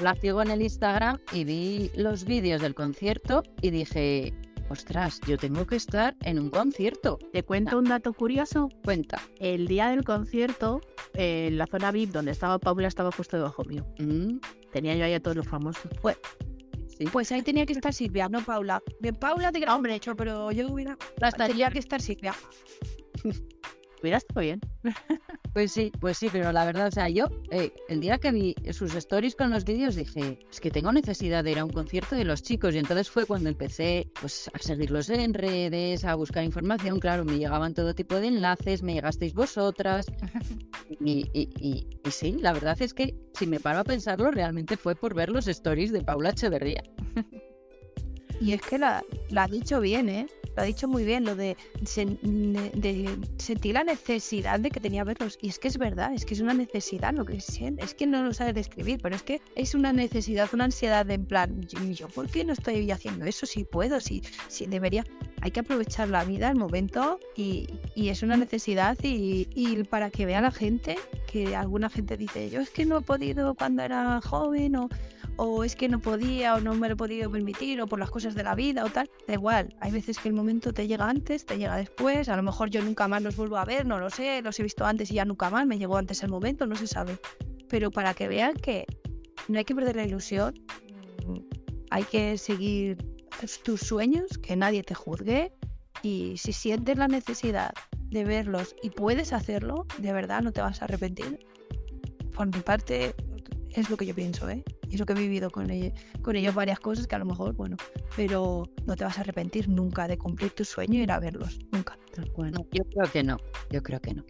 la sigo en el Instagram y vi los vídeos del concierto y dije, ostras, yo tengo que estar en un concierto. Te cuento un dato curioso. Cuenta. El día del concierto, eh, en la zona VIP donde estaba Paula estaba justo debajo mío. Mm, Tenía yo ahí a todos los famosos. Sí. Pues ahí tenía que estar Silvia, no Paula. Bien, Paula te hombre hecho, pero yo hubiera... Tendría que estar Silvia. Hubiera estado bien. Pues sí, pues sí, pero la verdad, o sea, yo eh, el día que vi sus stories con los vídeos dije, es que tengo necesidad de ir a un concierto de los chicos y entonces fue cuando empecé pues a seguirlos en redes, a buscar información, claro, me llegaban todo tipo de enlaces, me llegasteis vosotras y, y- y- y sí, la verdad es que si me paro a pensarlo, realmente fue por ver los stories de Paula Echeverría. Y es que la, la ha dicho bien, ¿eh? Lo ha dicho muy bien, lo de, sen- de, sentir la necesidad de que tenía verlos. Y es que es verdad, es que es una necesidad lo que siente. Es que no lo sabe describir, pero es que es una necesidad, una ansiedad en plan, yo, yo, ¿por qué no estoy haciendo eso? Si puedo, si, si debería. Hay que aprovechar la vida, el momento, y, y es una necesidad. Y, y para que vea la gente, que alguna gente dice, yo es que no he podido cuando era joven, o o es que no podía o no me lo he podido permitir o por las cosas de la vida o tal, da igual, hay veces que el momento te llega antes, te llega después, a lo mejor yo nunca más los vuelvo a ver, no lo sé, los he visto antes y ya nunca más, me llegó antes el momento, no se sabe, pero para que vean que no hay que perder la ilusión, mm, hay que seguir tus sueños, que nadie te juzgue y si sientes la necesidad de verlos y puedes hacerlo, de verdad no te vas a arrepentir. Por mi parte, es lo que yo pienso, ¿eh? Y es lo que he vivido con, con ellos varias cosas que a lo mejor, bueno, pero no te vas a arrepentir nunca de cumplir tu sueño y ir a verlos, nunca. Yo creo que no, yo creo que no.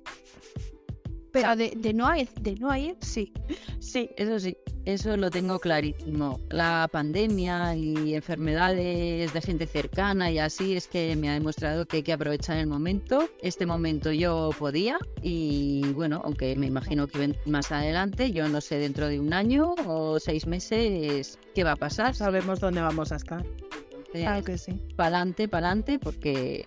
Pero de, de no ir, de no ir, sí. Sí, eso sí, eso lo tengo clarísimo. La pandemia y enfermedades de gente cercana y así es que me ha demostrado que hay que aprovechar el momento. Este momento yo podía y bueno, aunque me imagino que más adelante, yo no sé dentro de un año o seis meses qué va a pasar. Sabemos dónde vamos a estar. Claro que sí. Pa'lante, pa'lante, porque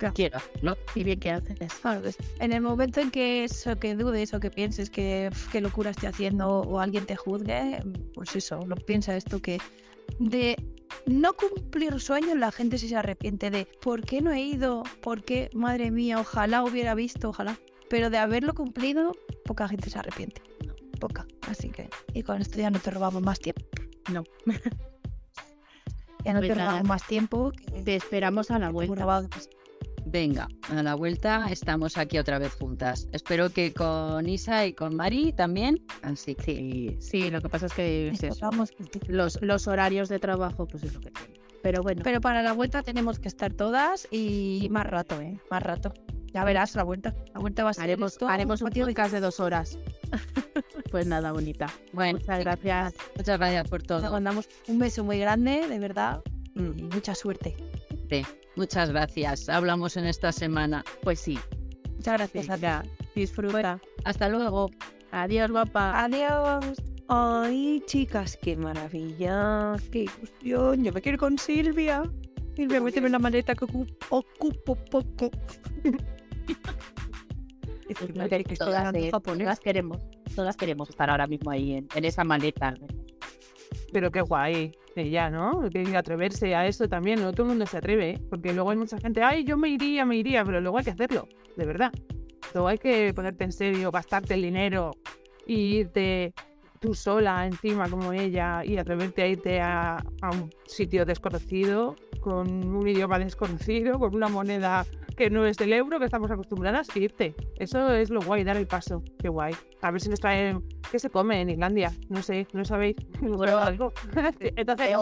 Claro. quiero hacerlo. Y bien que haces. Claro. En el momento en que eso, que dudes o que pienses que "Uf, qué locura estoy haciendo o alguien te juzgue, pues eso, lo piensa esto que de no cumplir sueños la gente sí se arrepiente de ¿por qué no he ido? ¿Por qué? Madre mía, ojalá hubiera visto, ojalá. Pero de haberlo cumplido, poca gente se arrepiente. Poca. Así que, y con esto ya no te robamos más tiempo. No. Ya no Pues te nada. robamos más tiempo. Te esperamos a la vuelta. Venga, a la vuelta estamos aquí otra vez juntas. Espero que con Isa y con Mari también. Así que Sí, sí, lo que pasa es que es eso. Vamos, los, los horarios de trabajo, pues es lo que tiene. Pero bueno, Pero para la vuelta tenemos que estar todas y más rato, ¿eh? Más rato. Ya verás la vuelta. La vuelta va a ser haremos, esto, haremos un de- podcast de dos horas. pues nada, bonita. bueno, Muchas gracias. muchas gracias por Te todo. mandamos un beso muy grande, de verdad, y Mm, mucha suerte. sí, Muchas gracias. Hablamos en esta semana. Pues sí, Muchas gracias a ti. venga, disfruta. Hasta luego. Adiós, guapa. Adiós. Ay, chicas, qué maravilla, qué ilusión. Yo me quiero ir con Silvia. Silvia, méteme en la maleta que ocu- ocupo poco. Es que me parece que estoy Todas, todas queremos, todas queremos estar ahora mismo ahí en, en esa maleta. Pero qué guay, ella, ¿no? Que atreverse a eso también, no todo el mundo se atreve, ¿eh? porque luego hay mucha gente, ay, yo me iría, me iría, pero luego hay que hacerlo, de verdad. Luego hay que ponerte en serio, gastarte el dinero y irte tú sola encima como ella y atreverte a irte a, a un sitio desconocido, con un idioma desconocido, con una moneda que no es del euro, que estamos acostumbradas, e irte. Eso es lo guay, dar el paso. Qué guay. A ver si nos traen... ¿Qué se come en Islandia? No sé, no sabéis. ¿Nos traen algo? Entonces,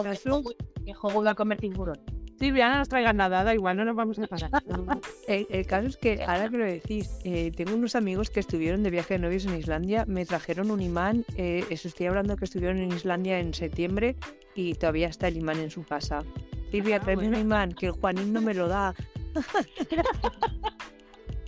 ¿Qué juego iba a comer tiburón? Silvia, no nos traigan nada, da igual, no nos vamos a parar. El, el caso es que, ahora que lo decís, eh, tengo unos amigos que estuvieron de viaje de novios en Islandia, me trajeron un imán, eh, estoy hablando que estuvieron en Islandia en septiembre y todavía está el imán en su casa. Silvia, Ah, tráeme bueno. un imán, que el Juanín no me lo da.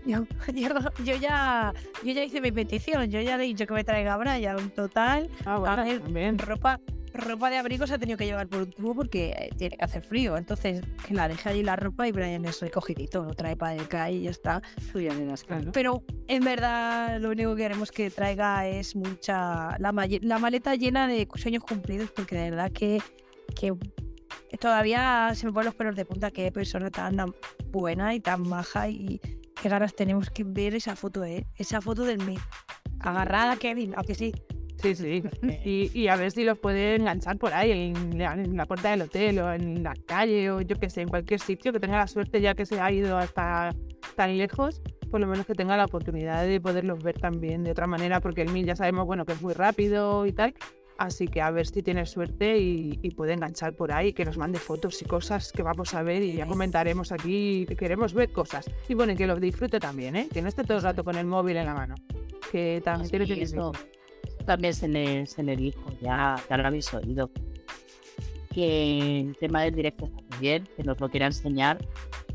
Yo, yo, yo ya, yo ya hice mi petición, yo ya le he dicho que me traiga Brian. Total, Ah, A ver, ropa, ropa de abrigo se ha tenido que llevar por un tubo porque eh, tiene que hacer frío. Entonces, que la dejé allí la ropa y Brian es recogidito, lo trae para el CAI y ya está. Nenas. Claro. Pero en verdad lo único que queremos que traiga es mucha la, ma- la maleta llena de sueños cumplidos porque de verdad que, que todavía se me ponen los pelos de punta qué persona tan buena y tan maja y qué ganas tenemos que ver esa foto, ¿eh? Esa foto del mí. Agarrada a Kevin, aunque sí. Sí, sí. Y, y a ver si los puede enganchar por ahí, en la, en la puerta del hotel o en la calle o yo qué sé, en cualquier sitio que tenga la suerte ya que se ha ido hasta tan lejos, por lo menos que tenga la oportunidad de poderlos ver también de otra manera, porque el mil ya sabemos, bueno, que es muy rápido y tal. Así que a ver si tiene suerte y, y puede enganchar por ahí, que nos mande fotos y cosas que vamos a ver y ya comentaremos aquí, que queremos ver cosas. Y bueno, y que lo disfrute también, ¿eh? Que no esté todo el rato con el móvil en la mano. Que también tiene que también se le, se le dijo, ya, ya lo habéis oído. Que el tema del directo está muy bien, que nos lo quiera enseñar,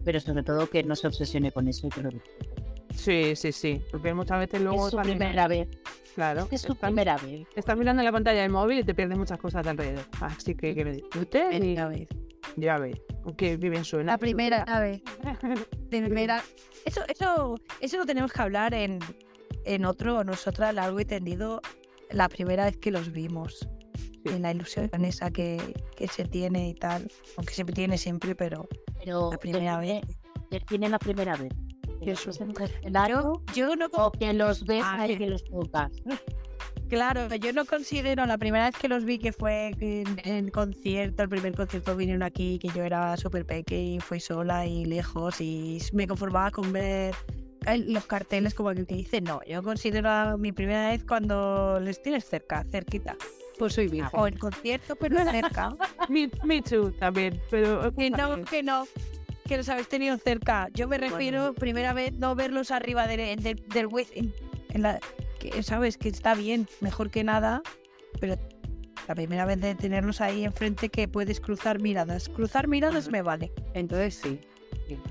pero sobre todo que no se obsesione con eso y que lo disfrute. Sí, sí, sí. Porque muchas veces luego es su también- primera vez. Claro. Es su estás, primera vez. estás mirando la pantalla del móvil y te pierdes muchas cosas de alrededor. Así que que lo disfrutes y Primera vez. ya ves. Que bien suena. La primera vez. Primera. Eso, eso, eso lo tenemos que hablar en, en otro, nosotras, largo y tendido, la primera vez que los vimos. Sí. En la ilusión esa que, que se tiene y tal. Aunque se tiene siempre, pero Pero la primera vez. ¿Quién tiene la primera vez? ¿Que Eso. los ves en escenario Yo no, o que los ves Ah, ahí que- los tocas? claro, yo no considero la primera vez que los vi que fue en, en concierto, el primer concierto vinieron aquí, que yo era súper pequeña y fui sola y lejos y me conformaba con ver los carteles como aquel que dice, no, yo considero mi primera vez cuando les tienes cerca, cerquita. Pues soy virgen. O en concierto, pero cerca. me, me too también. Pero que no, que no, que los habéis tenido cerca. Yo me refiero, primera vez, no verlos arriba de- de- del que, la, que sabes que está bien, mejor que nada, pero la primera vez de tenerlos ahí enfrente que puedes cruzar miradas. Cruzar miradas me vale. Entonces sí.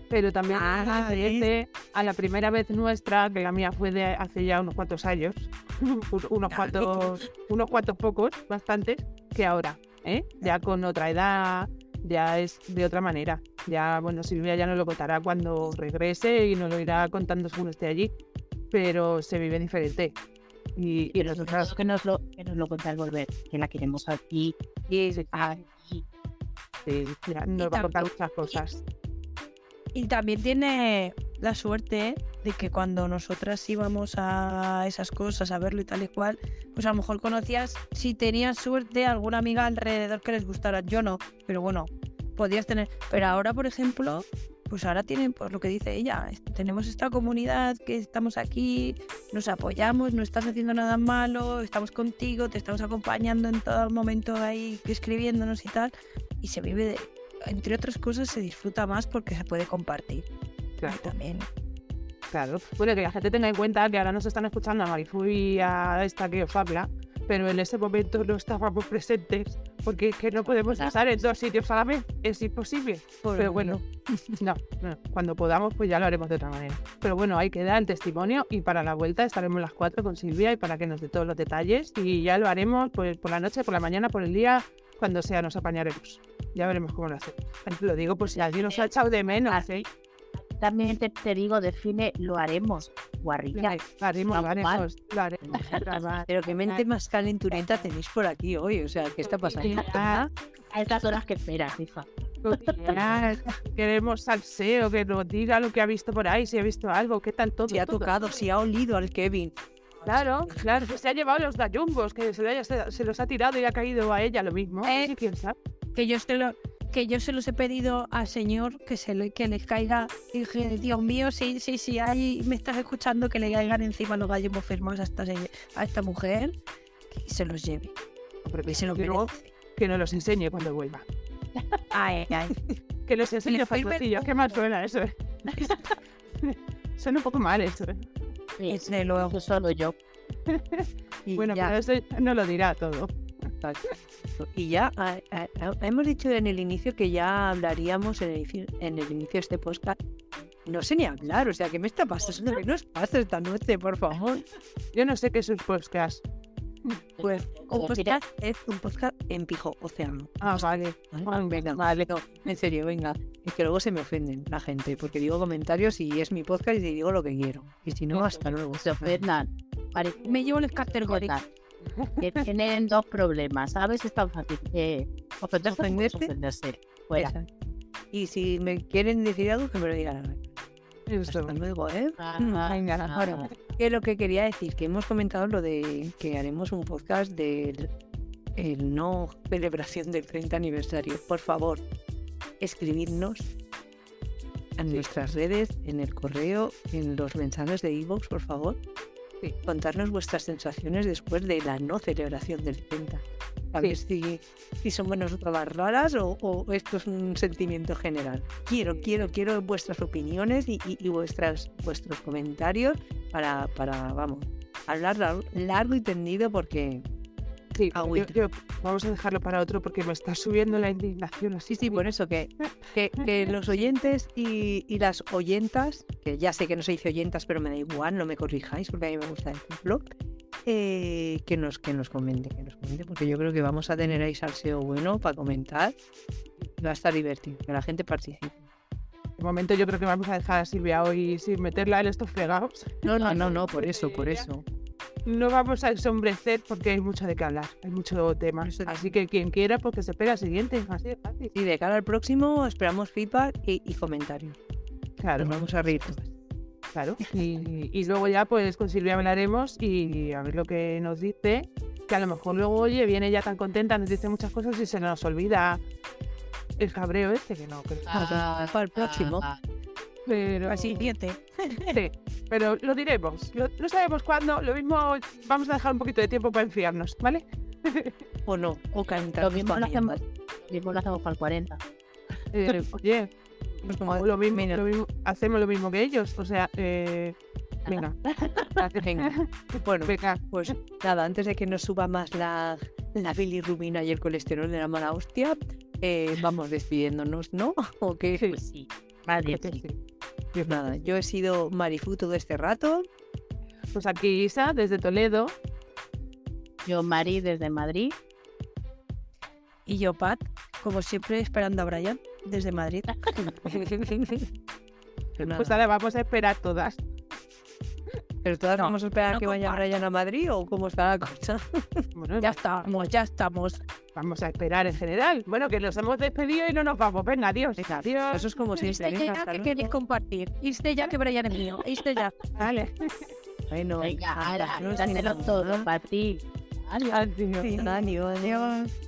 Pero también Ah, diferente a la primera vez nuestra, que la mía fue de hace ya unos cuantos años, unos cuantos, unos cuantos pocos, bastantes, que ahora, ¿eh? Ya con otra edad, ya es de otra manera. Ya, bueno, Silvia ya nos lo contará cuando regrese y nos lo irá contando según esté allí, pero se vive diferente. Y, Y nosotros que nos lo, que nos lo conté al volver, que la queremos aquí. y sí, sí, ya nos va a contar muchas cosas. Y también tiene la suerte de que cuando nosotras íbamos a esas cosas, a verlo y tal y cual, pues a lo mejor conocías, si tenías suerte, alguna amiga alrededor que les gustara. Yo no, pero bueno, podías tener. Pero ahora, por ejemplo, pues ahora tienen, por lo que dice ella, tenemos esta comunidad que estamos aquí, nos apoyamos, no estás haciendo nada malo, estamos contigo, te estamos acompañando en todo momento ahí, escribiéndonos y tal, y se vive de, entre otras cosas, se disfruta más porque se puede compartir. Claro. También. Claro, bueno, que la gente tenga en cuenta que ahora nos están escuchando a Marifu y a esta que os habla, pero en ese momento no estábamos presentes porque es que no podemos estar en dos sitios a la vez, es imposible. Pero bueno, no, no, cuando podamos pues ya lo haremos de otra manera. Pero bueno, ahí queda el testimonio y para la vuelta estaremos las cuatro con Silvia y para que nos dé todos los detalles y ya lo haremos pues por la noche, por la mañana, por el día, cuando sea nos apañaremos. Ya veremos cómo lo hacemos. Lo digo por si alguien nos ha echado de menos. ¿eh? También te, te digo, define, lo haremos. Guarrilla. Lo haremos, lo haremos, lo haremos. Pero qué mente más calenturita tenéis por aquí hoy. O sea, ¿qué está pasando? Ah, A estas horas que esperas, hija. Queremos salseo, que nos diga lo que ha visto por ahí, si ha visto algo, qué tal todo. Si ha tocado, si ha olido al Kevin. Claro, claro, que se ha llevado los gallumbos, que se, haya- se- se los ha tirado y ha caído a ella lo mismo. Eh, ¿Qué piensa? Que yo se lo, que yo se los he pedido al señor que se le, que les caiga. Y dije, Dios mío, sí, sí, sí, ahí me estás escuchando que le caigan encima los gallos firmados a esta, se- a esta mujer, que se los lleve. Hombre, Que se lo que, merece. que nos los enseñe cuando vuelva. Ay, ay. Que los enseñe facilillo. Qué mal suena eso. eh. suena un poco mal eso. Sí, luego. solo yo. Y Bueno, ya, pero eso no lo dirá todo. y ya hemos dicho en el inicio que ya hablaríamos en el, inicio- en el inicio de este podcast. No sé ni hablar, o sea, ¿qué me está pasando? ¿Qué nos pasa esta noche, por favor? Yo no sé qué es un podcast. Pues un podcast es un podcast en pijo océano. Ah, vale. ¿vale? Venga, vale. No, en serio, venga. Es que luego se me ofenden la gente, porque digo comentarios y es mi podcast y digo lo que quiero. Y si no, hasta luego. Se ofendan. Vale, Me llevo el cortar. Que tienen dos problemas, ¿sabes? Es tan fácil. Eh, ofenderse, pues, ofenderse. Fuera. Exacto. Y si me quieren decir algo, que me lo digan ahora. Eso. Hasta luego, ¿eh? Ah, Venga, ah, ahora. Que lo que quería decir, que hemos comentado lo de que haremos un podcast del el no celebración del 30 aniversario. Por favor, escribidnos en nuestras redes, en el correo, en los mensajes de iVoox, por favor. Sí. Contarnos vuestras sensaciones después de la no celebración del 30. A Sí. ver si, si somos nosotras las raras o, o esto es un sentimiento general. Quiero, quiero, quiero vuestras opiniones y, y- y vuestras, vuestros comentarios para, para, vamos, hablar lar- largo y tendido porque Sí, yo- Agüita. yo- vamos a dejarlo para otro porque me está subiendo la indignación así. Sí, sí, por eso que, que, que los oyentes y, y las oyentas, que ya sé que no se dice oyentas, pero me da igual, no me corrijáis porque a mí me gusta decirlo, eh, que, nos, que nos comente, que nos comente, porque yo creo que vamos a tener ahí salseo bueno para comentar. y Va a estar divertido, que la gente participe. De momento yo creo que vamos a dejar a Silvia hoy sin meterla en estos fregados. No, no, no, no, por eso, por eso. No vamos a ensombrecer porque hay mucho de qué hablar, hay mucho tema. Así que quien quiera, pues que se espera al siguiente, así de fácil. Y de cara al próximo esperamos feedback y, y comentarios. Claro, Nos vamos a reír todas. Claro. Y, y luego ya pues con Silvia hablaremos y a ver lo que nos dice. Que a lo mejor luego, oye, viene ya tan contenta, nos dice muchas cosas y se nos olvida el cabreo este, que no, que ah, Para el próximo. ah, pero, Al siguiente. sí, pero lo diremos. Lo- no sabemos cuándo, lo mismo vamos a dejar un poquito de tiempo para enfriarnos, ¿vale? O no, o calentar. Lo mismo lo hacemos, lo mismo lo hacemos para el 40. Eh, oye, Pues como lo mismo, menos. lo mismo- hacemos lo mismo que ellos. O sea, eh, Venga. Venga. Bueno, Venga. pues nada, antes de que nos suba más la, la bilirrubina y el colesterol de la mala hostia, eh, vamos despidiéndonos, ¿no? ¿O qué? Sí. Pues sí. Vale, Pues sí. sí. Pues nada, yo he sido Marifu todo este rato. Pues aquí Isa, desde Toledo. Yo, Mari, desde Madrid. Y yo, Pat, como siempre, esperando a Brian desde Madrid. Pues. Pues ahora vamos a esperar todas. ¿Pero todas No, vamos a esperar a no que vaya. Brian a Madrid o cómo está la cosa? Bueno, Ya estamos, ya estamos. vamos a esperar en general. Bueno, que nos hemos despedido y no nos vamos. Venga, adiós. Adiós. Eso es como si venga, ya hasta que queréis compartir. Irste ya que Brian es mío. Irste ya. Vale. Bueno, Venga, ahora, no todo para ti. Adiós. Adiós. Adiós, adiós.